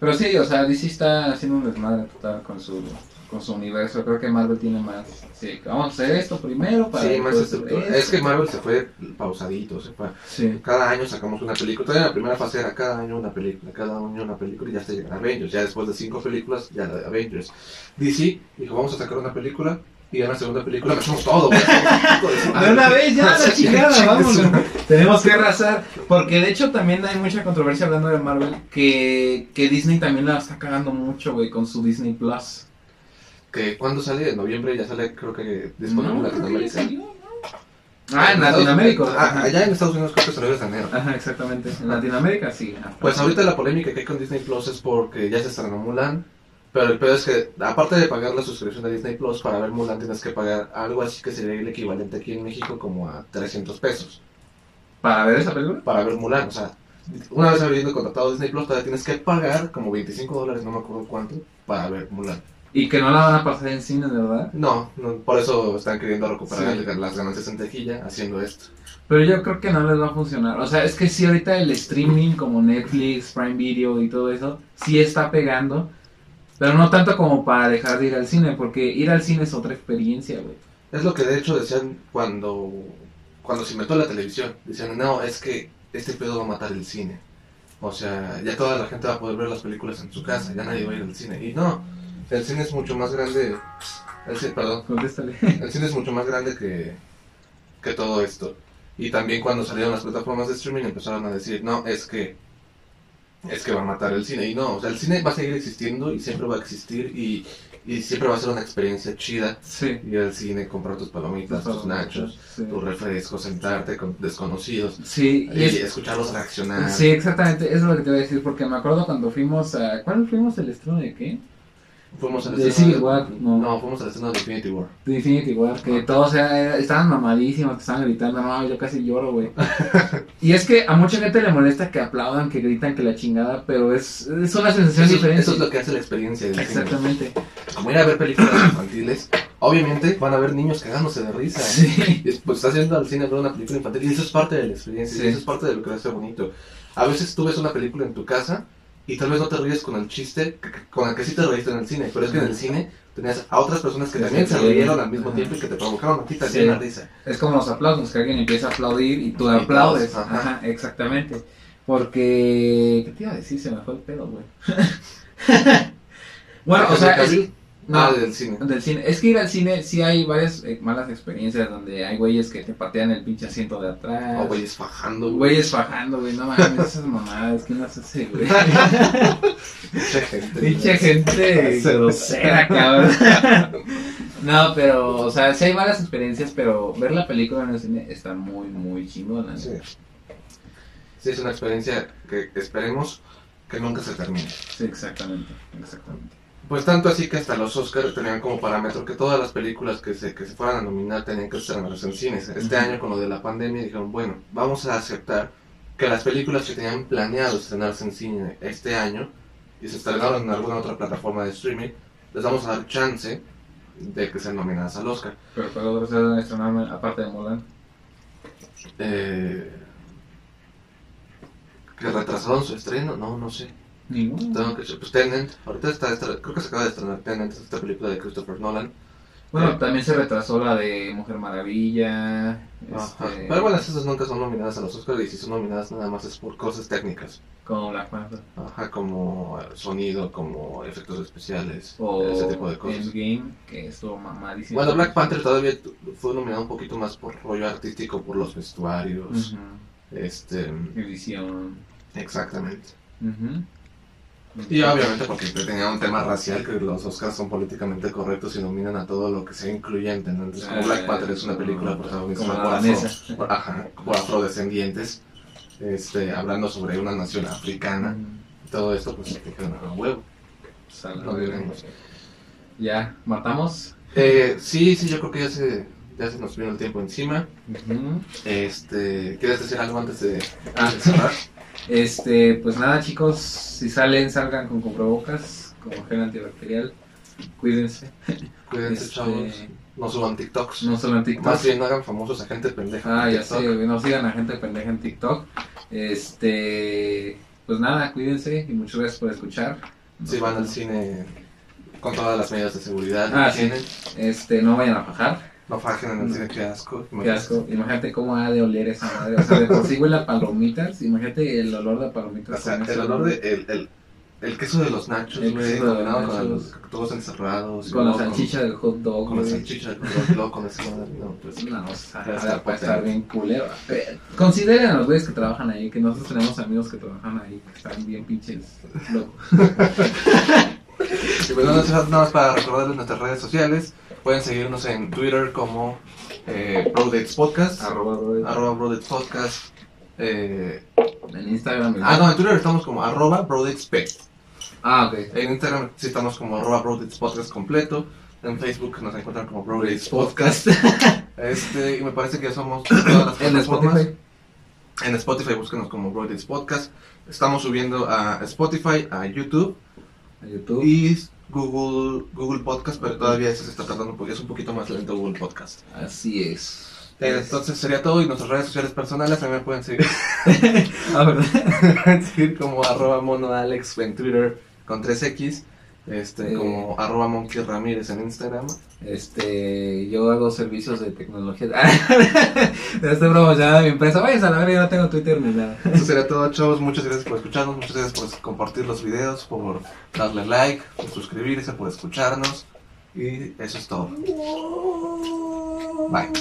Pero sí, o sea, DC está haciendo un desmadre total con su, con su universo. Creo que Marvel tiene más. Sí, vamos a hacer esto primero para. Sí, más Es que Marvel se fue pausadito. Se fue. Sí. Cada año sacamos una película. Todavía la primera fase era cada año una película, cada año una película y ya se llega a Avengers. Ya después de cinco películas, ya la de Avengers. DC dijo: Vamos a sacar una película y en la segunda película hacemos todo, [LAUGHS] De una vez, ya, la [LAUGHS] chingada, vamos. Tenemos que arrasar. Porque de hecho también hay mucha controversia hablando de Marvel. Que, que Disney también la está cagando mucho, güey, con su Disney Plus. Que cuando sale, en noviembre ya sale, creo que disponible en Latinoamérica. Ah, en Latinoamérica. Ah, allá en Estados Unidos creo que salió de enero. Ajá, exactamente. En Latinoamérica sí. Pues ahorita la polémica que hay con Disney Plus es porque ya se estrenó Mulan pero el peor es que, aparte de pagar la suscripción de Disney Plus, para ver Mulan tienes que pagar algo así que sería el equivalente aquí en México como a 300 pesos. ¿Para ver esa película? Para ver Mulan, o sea, una vez habiendo contratado Disney Plus, todavía tienes que pagar como 25 dólares, no me acuerdo cuánto, para ver Mulan. ¿Y que no la van a pasar en cine, de verdad? No, por eso están queriendo recuperar las ganancias en tequilla haciendo esto. Pero yo creo que no les va a funcionar. O sea, es que si ahorita el streaming como Netflix, Prime Video y todo eso, sí está pegando. Pero no tanto como para dejar de ir al cine, porque ir al cine es otra experiencia, güey. Es lo que de hecho decían cuando, cuando se inventó la televisión. Decían, no, es que este pedo va a matar el cine. O sea, ya toda la gente va a poder ver las películas en su casa, ya nadie va a ir al cine. Y no, el cine es mucho más grande. El cine, perdón. El cine es mucho más grande que, que todo esto. Y también cuando salieron las plataformas de streaming empezaron a decir, no, es que es que va a matar el cine. Y no, o sea, el cine va a seguir existiendo y siempre va a existir y, y siempre va a ser una experiencia chida. Sí. Ir al cine, comprar tus palomitas, tus nachos, tus refrescos, sentarte con desconocidos. Sí. Y, escucharlos reaccionar. Sí, exactamente, eso es lo que te voy a decir, porque me acuerdo cuando fuimos a... ¿Cuándo fuimos el estreno de qué? Fuimos al de Civil War, no. no. fuimos al estreno de Infinity War. De Infinity War, que todos estaban mamadísimos, que estaban gritando, no, yo casi lloro, güey. [LAUGHS] y es que a mucha gente le molesta que aplaudan, que gritan, que la chingada, pero es, es una sensación diferente. Eso es lo que hace la experiencia. Exactamente. Como ir a ver películas [COUGHS] infantiles, obviamente van a ver niños cagándose de risa. Sí. pues estás yendo al cine a ver una película infantil y eso es parte de la experiencia, y eso es parte de lo que hace bonito. A veces tú ves una película en tu casa y tal vez no te ríes con el chiste con el que sí te reíste en el cine, pero es que en el cine tenías a otras personas que también se rieron al mismo tiempo y que te provocaron a ti también la risa. Es como los aplausos, que alguien empieza a aplaudir y tú aplaudes. Ajá. exactamente. Porque, ¿qué te iba a decir? Se me fue el pedo, güey. [LAUGHS] bueno, o sea, no, ah, del cine. Del cine. Es que ir al cine sí hay varias eh, malas experiencias donde hay güeyes que te patean el pinche asiento de atrás. O güeyes fajando, güey. Güeyes fajando, güey. No mames, esas [LAUGHS] mamadas. ¿Quién las hace, güey? Pinche gente. Pinche gente [LAUGHS] grosera, cabrón. no, pero, o sea, sí hay malas experiencias, pero ver la película en el cine está muy, muy chingona. Sí. Sí, es una experiencia que esperemos que nunca se termine. Sí, exactamente, exactamente. Pues tanto así que hasta los Oscars tenían como parámetro que todas las películas que se, que se fueran a nominar tenían que estrenarse en cines. Este año con lo de la pandemia dijeron, bueno, vamos a aceptar que las películas que tenían planeado estrenarse en cine este año y se estrenaron en alguna otra plataforma de streaming, les vamos a dar chance de que sean nominadas al Oscar. ¿Pero para otros se estrenar aparte de Mulan? Eh, ¿Que retrasaron su estreno? No, no sé. Ninguno. Tengo que, pues Tenant, ahorita está, creo que se acaba de estrenar Tenant, esta película de Christopher Nolan. Bueno, también se retrasó la de Mujer Maravilla. Este... Pero bueno, esas nunca son nominadas a los Oscars y si son nominadas nada más es por cosas técnicas. Como Black Panther. Ajá, como sonido, como efectos especiales, o ese tipo de cosas. Endgame, que estuvo mamadísimo. Bueno, Black Panther todavía fue nominado un poquito más por rollo artístico, por los vestuarios, este... Edición. Exactamente. Y obviamente porque tenía un tema racial, que los Oscars son políticamente correctos y nominan a todo lo que sea incluyente. Entonces, como Black Panther es una película protagonizada por, por, afrodescendientes, este, hablando sobre una nación africana, todo esto, pues quedan a huevo. ¿Ya matamos? Eh, sí, sí, yo creo que ya se, ya se nos vino el tiempo encima. este, ¿Quieres decir algo antes de, ah. cerrar? Este, pues nada, chicos, si salen, salgan con cubrebocas, como gel antibacterial. Cuídense. Cuídense, este, chavos. No suban TikToks. No suban TikToks. Más bien no hagan famosos a gente pendeja. Ah, ya sé, no sigan a gente pendeja en TikTok. Este, pues nada, cuídense y muchas gracias por escuchar. Si van al cine con todas las medidas de seguridad. Ah, sí. Este, no vayan a fajar. No fajen en el cine, qué asco. Qué asco. Imagínate cómo ha de oler esa madre. O sea, de por sí huele a palomitas. Imagínate el olor de palomitas. O sea, el olor de. El, el, el, queso de los nachos, güey. Combinado con los, todos encerrados. Con la salchicha del hot dog. Con la salchicha del hot dog, con ese madre. No, pues. No, o sea, puede estar bien culero. Consideren a los güeyes que trabajan ahí, que nosotros tenemos amigos que trabajan ahí, que están bien pinches locos. [LAUGHS] y pues nada más para recordarles nuestras redes sociales. Pueden seguirnos en Twitter como eh, Podcast. Arroba Podcast. Eh, en Instagram. Ah, no, en Twitter estamos como arroba Ah, ok. En Instagram sí estamos como arroba Podcast completo. En Facebook nos encuentran como Brodates Podcast. [LAUGHS] este, y me parece que somos [COUGHS] todas las En Spotify. En Spotify búsquenos como Brodates Podcast. Estamos subiendo a Spotify, a YouTube. A YouTube. Y Google, Google Podcast, pero todavía se está tratando porque es un poquito más lento Google Podcast. Así es. Eh, entonces sería todo y nuestras redes sociales personales también pueden seguir. [LAUGHS] ah, ¿verdad? [LAUGHS] pueden seguir como arroba monoalex en Twitter con 3X. Este, como arroba Monkey Ramírez en Instagram. Este, yo hago servicios de tecnología. [LAUGHS] Estoy promocionando mi empresa. Vaya a la ver, yo no tengo Twitter ni nada. Eso sería todo, chavos. Muchas gracias por escucharnos. Muchas gracias por compartir los videos, por darle like, por suscribirse, por escucharnos. Y eso es todo. Bye.